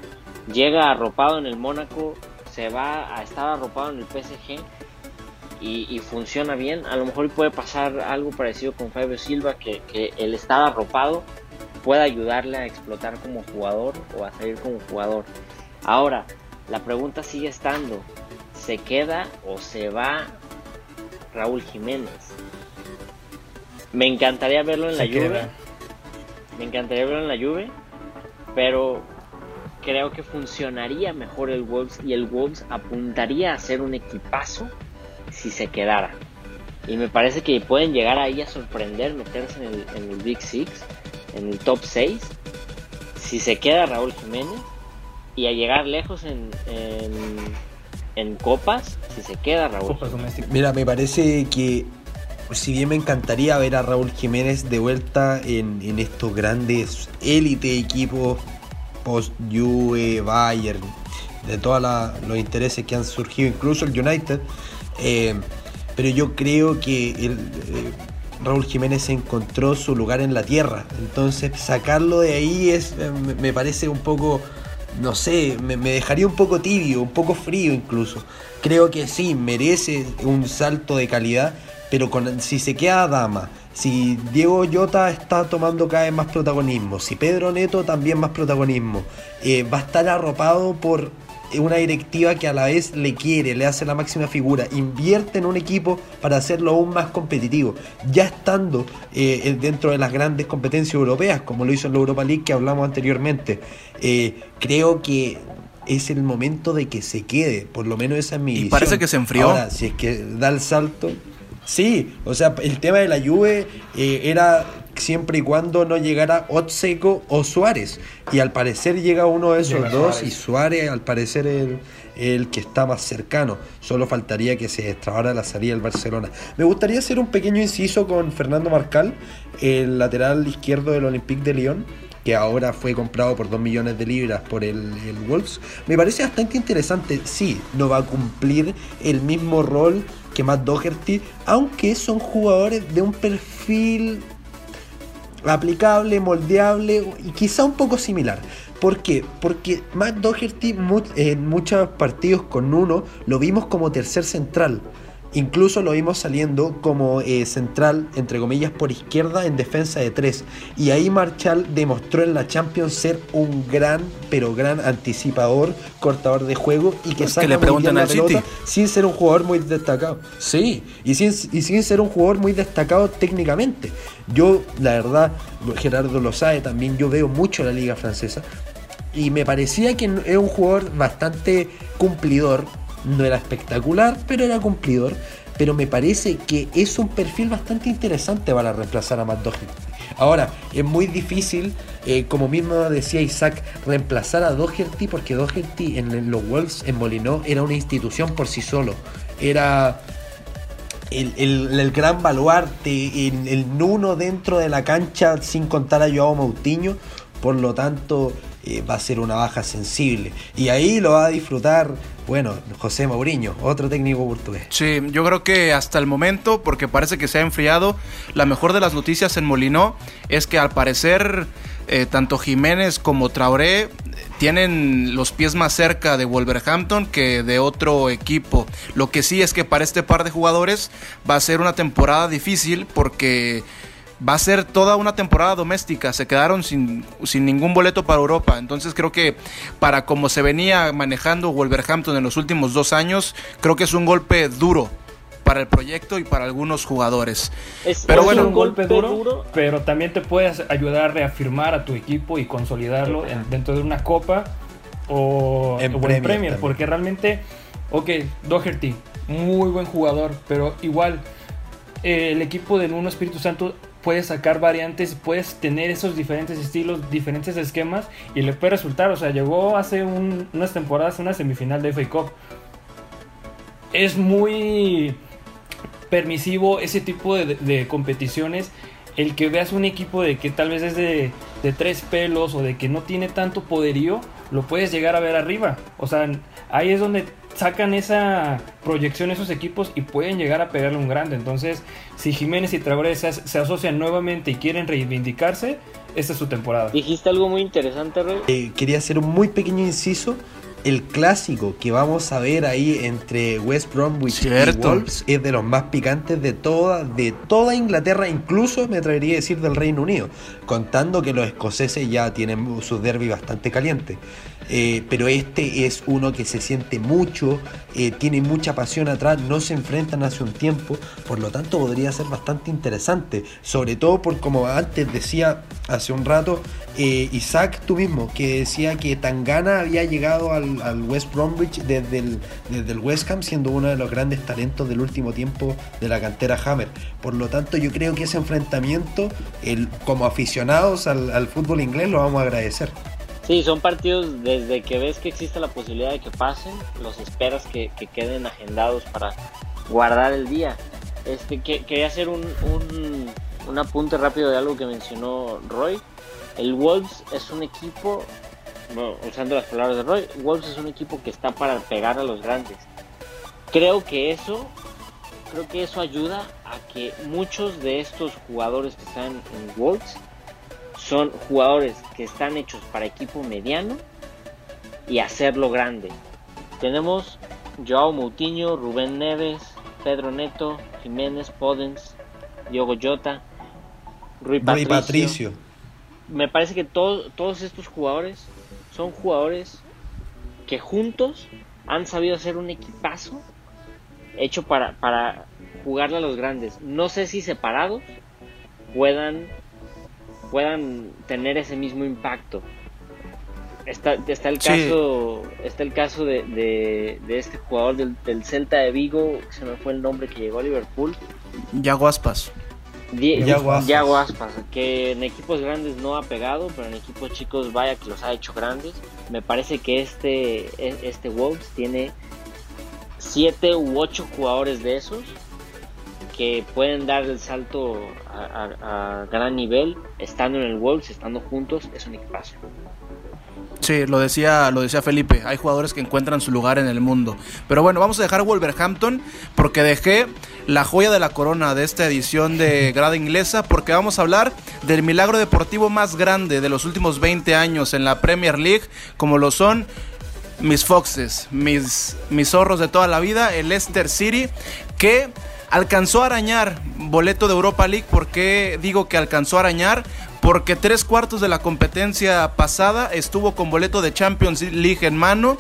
Llega arropado en el Mónaco, se va a estar arropado en el PSG y, funciona bien. A lo mejor puede pasar algo parecido con Fabio Silva, que, que, el estar arropado puede ayudarle a explotar como jugador o a salir como jugador. Ahora, la pregunta sigue estando, ¿se queda o se va Raúl Jiménez? Me encantaría verlo en la lluvia. Me encantaría verlo en la lluvia. Pero creo que funcionaría mejor el Wolves y el Wolves apuntaría a ser un equipazo si se quedara. Y me parece que pueden llegar ahí a sorprender, meterse en el, en el Big Six, en el top 6, si se queda Raúl Jiménez y a llegar lejos en, en, en copas, si se queda Raúl. Mira, me parece que si bien me encantaría ver a Raúl Jiménez de vuelta en, estos grandes élite equipos post Juve, Bayern, de todos los intereses que han surgido, incluso el United, eh, pero yo creo que eh, Raúl Jiménez encontró su lugar en la tierra, entonces sacarlo de ahí es, eh, me parece un poco no sé, me, dejaría un poco tibio, un poco frío incluso. Creo que sí, merece un salto de calidad, pero si se queda Dama, si Diego Llota está tomando cada vez más protagonismo, si Pedro Neto también más protagonismo, va a estar arropado por una directiva que a la vez le quiere, le hace la máxima figura, invierte en un equipo para hacerlo aún más competitivo, ya estando eh, dentro de las grandes competencias europeas, como lo hizo en la Europa League que hablamos anteriormente. Eh, creo que es el momento de que se quede, por lo menos esa es mi y parece que se enfrió. Ahora, si es que da el salto, Sí, o sea, el tema de la Juve eh, era siempre y cuando no llegara Otseco o Suárez. Y al parecer llega uno de esos dos y Suárez al parecer es el, que está más cercano. Solo faltaría que se destrabara la salida del Barcelona. Me gustaría hacer un pequeño inciso con Fernando Marcal, el lateral izquierdo del Olympique de Lyon que ahora fue comprado por 2 millones de libras por el, el, Wolves, me parece bastante interesante. Sí, no va a cumplir el mismo rol que Matt Doherty, aunque son jugadores de un perfil aplicable, moldeable y quizá un poco similar. ¿Por qué? Porque Matt Doherty en muchos partidos con uno lo vimos como tercer central. Incluso lo vimos saliendo como eh, central, entre comillas, por izquierda en defensa de tres. Y ahí Marshall demostró en la Champions ser un gran, pero gran anticipador, cortador de juego y que saca le muy la pelota sin ser un jugador muy destacado. Sí, y sin, y sin ser un jugador muy destacado técnicamente. Yo, la verdad, Gerardo lo sabe, también yo veo mucho la liga francesa. Y me parecía que es un jugador bastante cumplidor, no era espectacular, pero era cumplidor. Pero me parece que es un perfil bastante interesante para reemplazar a Matt Doherty. Ahora, es muy difícil, eh, como mismo decía Isaac, reemplazar a Doherty porque Doherty en los Wolves, en Molinó, era una institución por sí solo. Era el, gran baluarte, el, el, nuno dentro de la cancha, sin contar a Joao Moutinho. Por lo tanto, eh, va a ser una baja sensible. Y ahí lo va a disfrutar, bueno, José Mourinho, otro técnico portugués. Sí, yo creo que hasta el momento, porque parece que se ha enfriado, la mejor de las noticias en Molinó es que al parecer eh, tanto Jiménez como Traoré tienen los pies más cerca de Wolverhampton que de otro equipo. Lo que sí es que para este par de jugadores va a ser una temporada difícil porque va a ser toda una temporada doméstica. Se quedaron sin, sin ningún boleto para Europa. Entonces creo que para como se venía manejando Wolverhampton en los últimos dos años, creo que es un golpe duro para el proyecto y para algunos jugadores. pero bueno, un golpe duro, pero también te puedes ayudar a reafirmar a tu equipo y consolidarlo dentro de una copa o en, Premier, porque realmente, ok, Doherty, muy buen jugador, pero igual eh, el equipo de Nuno Espíritu Santo puedes sacar variantes, puedes tener esos diferentes estilos, diferentes esquemas y le puede resultar. O sea, llegó hace unas temporadas una semifinal de FA Cup. Es muy permisivo ese tipo de, competiciones. El que veas un equipo de que tal vez es de, de tres pelos o de que no tiene tanto poderío, lo puedes llegar a ver arriba. O sea, ahí es donde sacan esa proyección esos equipos y pueden llegar a pegarle un grande. Entonces, si Jiménez y Traoré se, asocian nuevamente y quieren reivindicarse, esta es su temporada. Dijiste algo muy interesante, Rey. Eh, quería hacer un muy pequeño inciso el clásico que vamos a ver ahí entre West Bromwich y Wolves es de los más picantes de toda, de toda Inglaterra, incluso me atrevería a decir del Reino Unido, contando que los escoceses ya tienen su derby bastante caliente. Eh, pero este es uno que se siente mucho, eh, tiene mucha pasión atrás, no se enfrentan hace un tiempo, por lo tanto podría ser bastante interesante, sobre todo por como antes decía hace un rato eh, Isaac tú mismo, que decía que Tangana había llegado al, West Bromwich desde el, desde el West Ham siendo uno de los grandes talentos del último tiempo de la cantera Hammer. Por lo tanto yo creo que ese enfrentamiento, el, como aficionados al, al fútbol inglés, lo vamos a agradecer. Sí, son partidos desde que ves que existe la posibilidad de que pasen, los esperas que, queden agendados para guardar el día. Este, que, quería hacer un, un, apunte rápido de algo que mencionó Roy. El Wolves es un equipo, usando las palabras de Roy, Wolves es un equipo que está para pegar a los grandes. Creo que eso, creo que eso ayuda a que muchos de estos jugadores que están en Wolves son jugadores que están hechos para equipo mediano y hacerlo grande. Tenemos Joao Moutinho, Rubén Neves, Pedro Neto, Jiménez, Podens, Diogo Jota, Rui Patricio. Me parece que todos estos jugadores son jugadores que juntos han sabido hacer un equipazo hecho para, para jugarle a los grandes. No sé si separados puedan puedan tener ese mismo impacto. Está, está el caso está el caso de, de, este jugador del, del, Celta de Vigo, se me fue el nombre que llegó a Liverpool. Yago Aspas. Yago Aspas, que en equipos grandes no ha pegado, pero en equipos chicos vaya que los ha hecho grandes. Me parece que este, e, este Wolves tiene siete u ocho jugadores de esos que pueden dar el salto a, gran nivel, estando en el Wolves, estando juntos, es un equipazo. Sí, lo decía, lo decía Felipe, hay jugadores que encuentran su lugar en el mundo. Pero bueno, vamos a dejar Wolverhampton porque dejé la joya de la corona de esta edición de Grada Inglesa porque vamos a hablar del milagro deportivo más grande de los últimos 20 años en la Premier League, como lo son mis Foxes, mis, mis zorros de toda la vida, el Leicester City, que Alcanzó a arañar boleto de Europa League. ¿Por qué digo que alcanzó a arañar? Porque tres cuartos de la competencia pasada estuvo con boleto de Champions League en mano.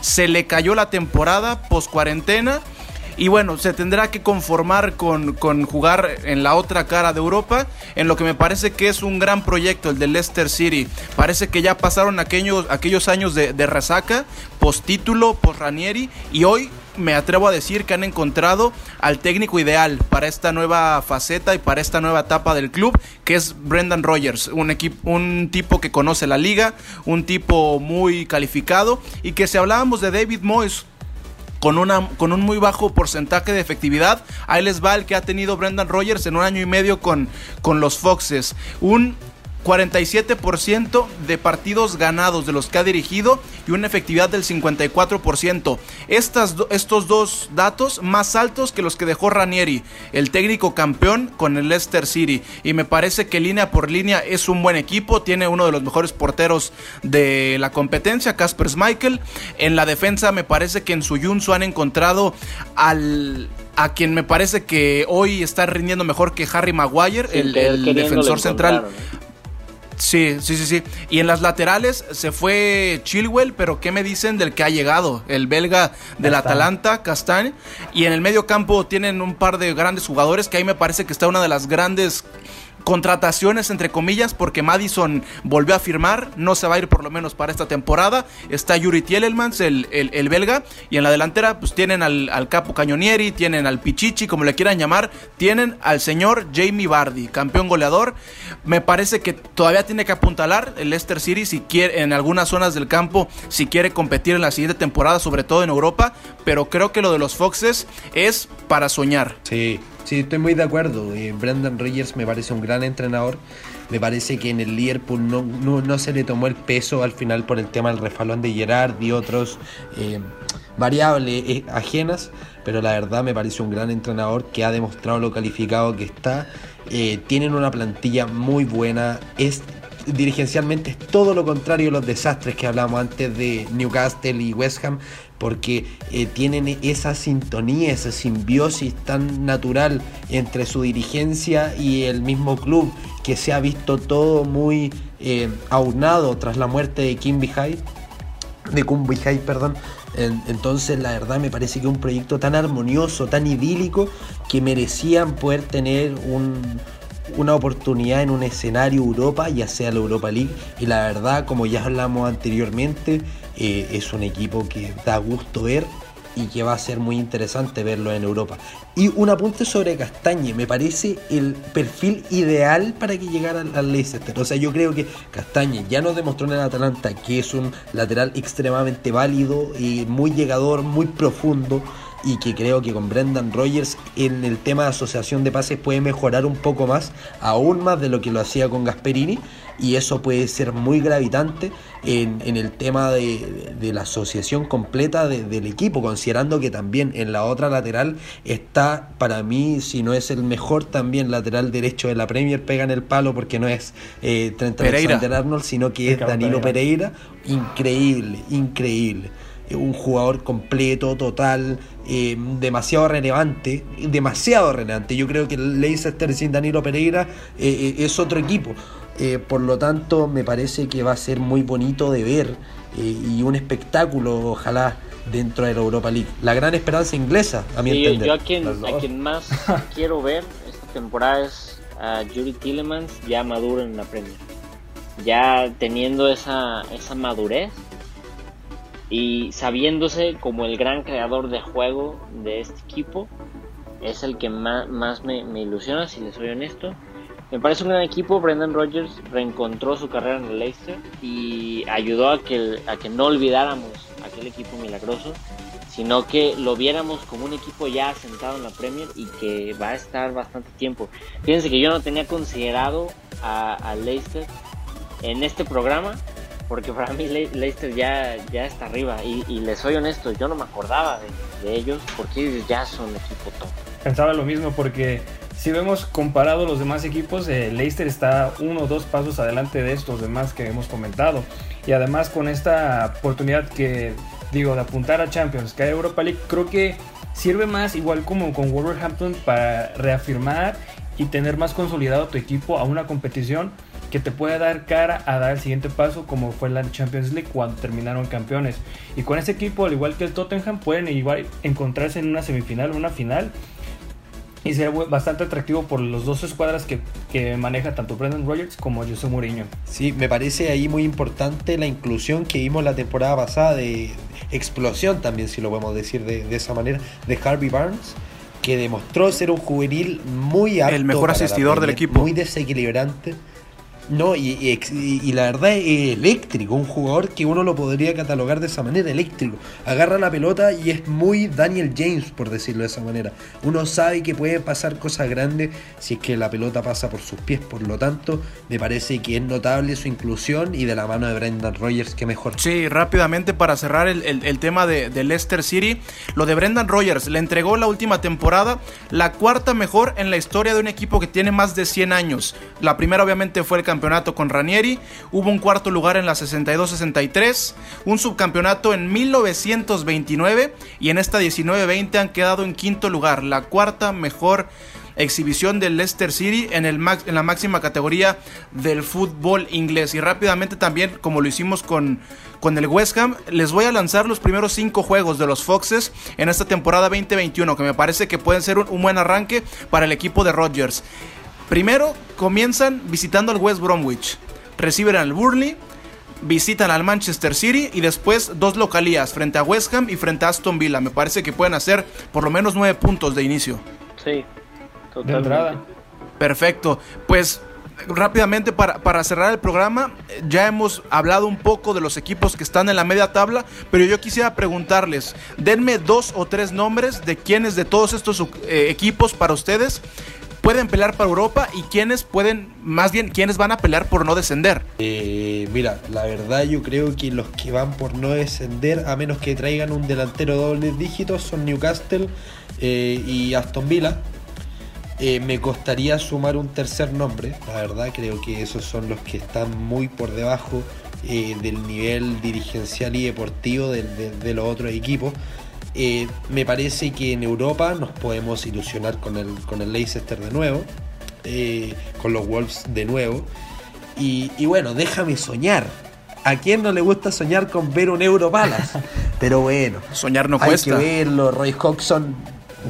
Se le cayó la temporada post cuarentena. Y bueno, se tendrá que conformar con, jugar en la otra cara de Europa, en lo que me parece que es un gran proyecto, el de Leicester City. Parece que ya pasaron aquellos, aquellos años de, de resaca, post título, post Ranieri, y hoy me atrevo a decir que han encontrado al técnico ideal para esta nueva faceta y para esta nueva etapa del club, que es Brendan Rogers, un, equipo, un tipo que conoce la liga, un tipo muy calificado y que si hablábamos de David Moyes con, una, con un muy bajo porcentaje de efectividad, ahí les va el que ha tenido Brendan Rogers en un año y medio con, con los Foxes. Un 47% de partidos ganados de los que ha dirigido y una efectividad del 54%. Estas, estos dos datos más altos que los que dejó Ranieri, el técnico campeón con el Leicester City. Y me parece que línea por línea es un buen equipo, tiene uno de los mejores porteros de la competencia, Casper Schmeichel. En la defensa me parece que en su Junsu han encontrado al a quien me parece que hoy está rindiendo mejor que Harry Maguire, el, defensor central. Sí, sí, sí, sí. Y en las laterales se fue Chilwell, pero ¿qué me dicen del que ha llegado? El belga del Atalanta, Castagne. Y en el medio campo tienen un par de grandes jugadores que ahí me parece que está una de las grandes contrataciones entre comillas porque Madison volvió a firmar, no se va a ir por lo menos para esta temporada. Está Yuri Tielemans, el, el, belga, y en la delantera pues tienen al, al, Capo Cañonieri, tienen al Pichichi, como le quieran llamar, tienen al señor Jamie Vardy, campeón goleador. Me parece que todavía tiene que apuntalar el Leicester City si quiere en algunas zonas del campo, si quiere competir en la siguiente temporada, sobre todo en Europa, pero creo que lo de los Foxes es para soñar. Sí, Sí, estoy muy de acuerdo. Eh, Brendan Rodgers me parece un gran entrenador. Me parece que en el Liverpool no, no, se le tomó el peso al final por el tema del refalón de Gerard y otros eh, variables eh, ajenas. Pero la verdad me parece un gran entrenador que ha demostrado lo calificado que está. tienen una plantilla muy buena. Es dirigencialmente es todo lo contrario a los desastres que hablamos antes de Newcastle y West Ham, porque eh, tienen esa sintonía, esa simbiosis tan natural entre su dirigencia y el mismo club, que se ha visto todo muy eh, aunado tras la muerte de Kim Bihai, de Kim Bihai, perdón. entonces, la verdad me parece que un proyecto tan armonioso, tan idílico, que merecían poder tener un, una oportunidad en un escenario Europa, ya sea la Europa League. Y la verdad, como ya hablamos anteriormente, eh, es un equipo que da gusto ver y que va a ser muy interesante verlo en Europa. Y un apunte sobre Castañe, me parece el perfil ideal para que llegara al Leicester. O sea, yo creo que Castañe ya nos demostró en el Atalanta que es un lateral extremadamente válido y muy llegador, muy profundo y que creo que con Brendan Rogers en el tema de asociación de pases puede mejorar un poco más, aún más de lo que lo hacía con Gasperini, y eso puede ser muy gravitante en, el tema de, la asociación completa del equipo, considerando que también en la otra lateral está, para mí, si no es el mejor también lateral derecho de la Premier, pega en el palo porque no es eh, Trent Arnold, sino que es Danilo Pereira, increíble, increíble un jugador completo, total, eh, demasiado relevante, demasiado relevante. Yo creo que el Leicester sin Danilo Pereira eh, eh, es otro equipo. Por lo tanto, me parece que va a ser muy bonito de ver y un espectáculo, ojalá, dentro de la Europa League. La gran esperanza inglesa, a mi entender. Yo a quien, a quien más [laughs] quiero ver esta temporada es a Yuri Tillemans ya maduro en la Premier. Ya teniendo esa, esa madurez y sabiéndose como el gran creador de juego de este equipo, es el que más, me, ilusiona, si les soy honesto. Me parece un gran equipo, Brendan Rodgers reencontró su carrera en el Leicester y ayudó a que, a que no olvidáramos aquel equipo milagroso, sino que lo viéramos como un equipo ya asentado en la Premier y que va a estar bastante tiempo. Fíjense que yo no tenía considerado a Leicester en este programa porque para mí Leicester ya, ya está arriba y, les soy honesto, yo no me acordaba de, ellos porque ellos ya son equipo top. Pensaba lo mismo porque si vemos comparado los demás equipos, eh, Leicester está uno o dos pasos adelante de estos demás que hemos comentado y además con esta oportunidad que digo de apuntar a Champions, que hay Europa League, creo que sirve más igual como con Wolverhampton para reafirmar y tener más consolidado tu equipo a una competición que te pueda dar cara a dar el siguiente paso como fue la Champions League cuando terminaron campeones. Y con ese equipo, al igual que el Tottenham, pueden igual encontrarse en una semifinal o una final. Y ser bastante atractivo por los dos escuadras que, que maneja tanto Brendan Rodgers como José Mourinho. Sí, me parece ahí muy importante la inclusión que vimos la temporada pasada de explosión también, si lo podemos decir de, de esa manera, de Harvey Barnes que demostró ser un juvenil muy alto. El mejor asistidor del equipo. Muy desequilibrante No, y, la verdad es eléctrico, un jugador que uno lo podría catalogar de esa manera, eléctrico. Agarra la pelota y es muy Daniel James, por decirlo de esa manera. Uno sabe que puede pasar cosas grandes si es que la pelota pasa por sus pies, por lo tanto, me parece que es notable su inclusión y de la mano de Brendan Rogers, que mejor. Sí, rápidamente para cerrar el, tema de, de Leicester City, lo de Brendan Rogers le entregó la última temporada la cuarta mejor en la historia de un equipo que tiene más de 100 años. La primera obviamente fue el campeón campeonato con Ranieri, hubo un cuarto lugar en la 62-63, un subcampeonato en 1929 y en esta 19-20 han quedado en quinto lugar, la cuarta mejor exhibición del Leicester City en, el en la máxima categoría del fútbol inglés. Y rápidamente también, como lo hicimos con, el West Ham, les voy a lanzar los primeros cinco juegos de los Foxes en esta temporada 2021, que me parece que pueden ser un, un buen arranque para el equipo de Rodgers. Primero comienzan visitando al West Bromwich, reciben al Burnley, visitan al Manchester City y después dos localías frente a West Ham y frente a Aston Villa. Me parece que pueden hacer por lo menos nueve puntos de inicio. Sí, totalmente. Perfecto. Pues rápidamente para, para, cerrar el programa, ya hemos hablado un poco de los equipos que están en la media tabla, pero yo quisiera preguntarles, denme dos o tres nombres de quienes de todos estos eh, equipos para ustedes pueden pelear para Europa y quiénes pueden, más bien, quiénes van a pelear por no descender? Eh, mira, la verdad yo creo que los que van por no descender, a menos que traigan un delantero doble dígitos, son Newcastle eh, y Aston Villa. Eh, me costaría sumar un tercer nombre, la verdad creo que esos son los que están muy por debajo del nivel dirigencial y deportivo de los otros equipos. Eh, me parece que en Europa nos podemos ilusionar con el, con el Leicester de nuevo, eh, con los Wolves de nuevo. Y, bueno, déjame soñar. ¿A quién no le gusta soñar con ver un Euro [laughs] Pero bueno, soñar no hay que verlo. Roy Hodgson,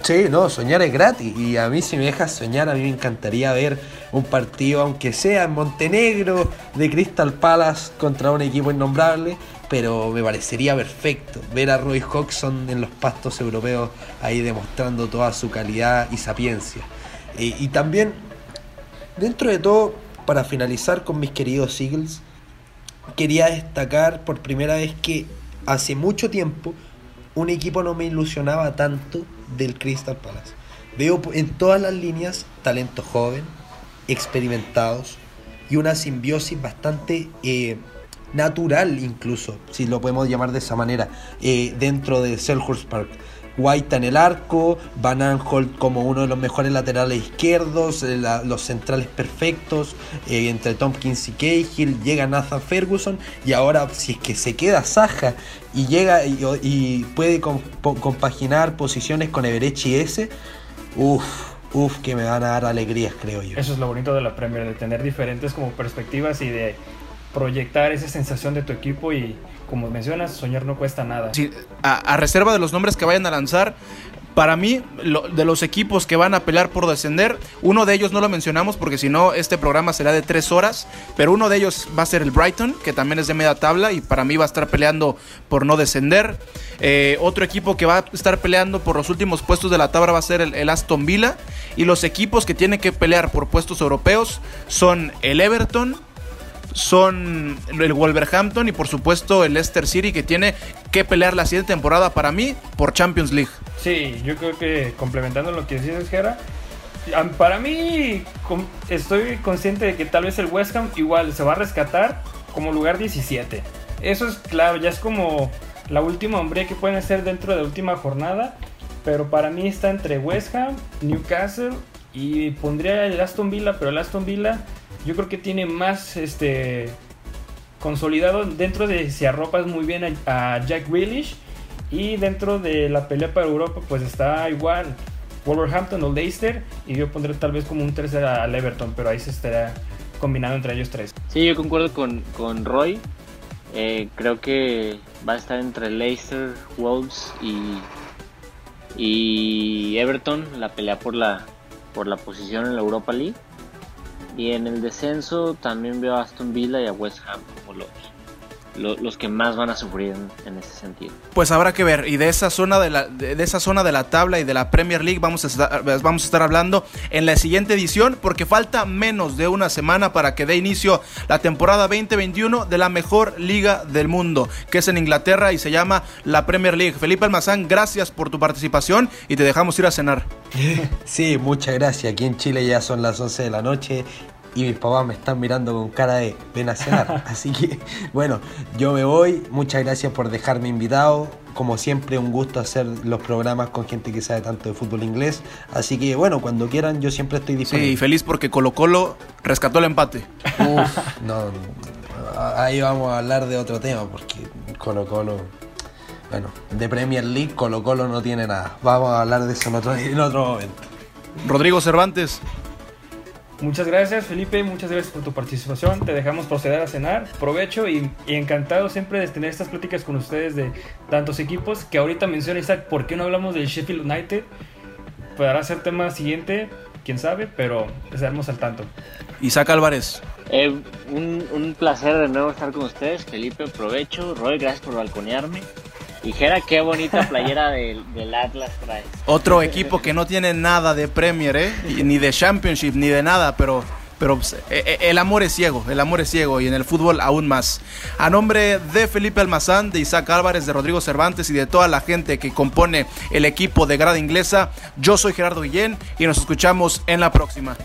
sí, no, soñar es gratis. Y a mí, si me dejas soñar, a mí me encantaría ver un partido, aunque sea en Montenegro, de Crystal Palace contra un equipo innombrable pero me parecería perfecto ver a Roy Hodgson en los pastos europeos ahí demostrando toda su calidad y sapiencia. Eh, y también, dentro de todo, para finalizar con mis queridos Eagles, quería destacar por primera vez que hace mucho tiempo un equipo no me ilusionaba tanto del Crystal Palace. Veo en todas las líneas talento joven, experimentados y una simbiosis bastante eh, natural incluso, si lo podemos llamar de esa manera, eh, dentro de Selhurst Park. White en el arco, Van Aanholt como uno de los mejores laterales izquierdos, eh, los centrales perfectos, eh, entre Tompkins y Cahill, llega Nathan Ferguson y ahora si es que se queda Saja y llega y, puede compaginar posiciones con Everett y ese, uff, uff, que me van a dar alegrías creo yo. Eso es lo bonito de la Premier, de tener diferentes como perspectivas y de proyectar esa sensación de tu equipo y como mencionas, soñar no cuesta nada. a, reserva de los nombres que vayan a lanzar, para mí, de los equipos que van a pelear por descender, uno de ellos no lo mencionamos porque si no, este programa será de tres horas, pero uno de ellos va a ser el Brighton, que también es de media tabla y para mí va a estar peleando por no descender. Eh, otro equipo que va a estar peleando por los últimos puestos de la tabla va a ser el, el Aston Villa. Y los equipos que tienen que pelear por puestos europeos son el Everton, son el Wolverhampton y por supuesto el Leicester City que tiene que pelear la siguiente temporada para mí por Champions League. Sí, yo creo que complementando lo que decías, Gera, para mí estoy consciente de que tal vez el West Ham igual se va a rescatar como lugar 17. Eso es claro, ya es como la última hombre que pueden hacer dentro de la última jornada. Pero para mí está entre West Ham, Newcastle y pondría el Aston Villa, pero el Aston Villa yo creo que tiene más este consolidado dentro de si arropas muy bien a, Jack Grealish y dentro de la pelea para Europa pues está igual Wolverhampton o Leicester y yo pondré tal vez como un tercer al Everton pero ahí se estará combinando entre ellos tres. Sí yo concuerdo con, con Roy. Eh, creo que va a estar entre Leicester Wolves y y Everton la pelea por la por la posición en la Europa League y en el descenso también veo a Aston Villa y a West Ham como los, los que más van a sufrir en, ese sentido. Pues habrá que ver. Y de esa zona de, la, de, esa zona de la tabla y de la Premier League vamos a, estar, vamos a estar hablando en la siguiente edición porque falta menos de una semana para que dé inicio la temporada 2021 de la mejor liga del mundo, que es en Inglaterra y se llama la Premier League. Felipe Almazán, gracias por tu participación y te dejamos ir a cenar. [laughs] Sí, muchas gracias. Aquí en Chile ya son las 11 de la noche y mis papás me están mirando con cara de ven a cenar. Así que, bueno, yo me voy. Muchas gracias por dejarme invitado. Como siempre, un gusto hacer los programas con gente que sabe tanto de fútbol inglés. Así que, bueno, cuando quieran, yo siempre estoy disponible. Sí, feliz porque Colo Colo rescató el empate. Uf, no, ahí vamos a hablar de otro tema porque Colo Colo. Bueno, de Premier League Colo Colo no tiene nada. Vamos a hablar de eso en otro, en otro momento. Rodrigo Cervantes. Muchas gracias Felipe, muchas gracias por tu participación. Te dejamos proceder a cenar. Provecho y, encantado siempre de tener estas pláticas con ustedes de tantos equipos. Que ahorita menciona Isaac, ¿por qué no hablamos del Sheffield United? Podrá ser tema siguiente, quién sabe, pero estaremos al tanto. Isaac Álvarez. Eh, un, un placer de nuevo estar con ustedes. Felipe, provecho. Roy, gracias por balconearme. Y Jera, qué bonita playera [laughs] del, Atlas trae. Otro equipo que no tiene nada de Premier, ¿eh? Ni de Championship, ni de nada, pero, pero pues, e, e, el amor es ciego, el amor es ciego y en el fútbol aún más. A nombre de Felipe Almazán, de Isaac Álvarez, de Rodrigo Cervantes y de toda la gente que compone el equipo de Grada Inglesa, yo soy Gerardo Guillén y nos escuchamos en la próxima.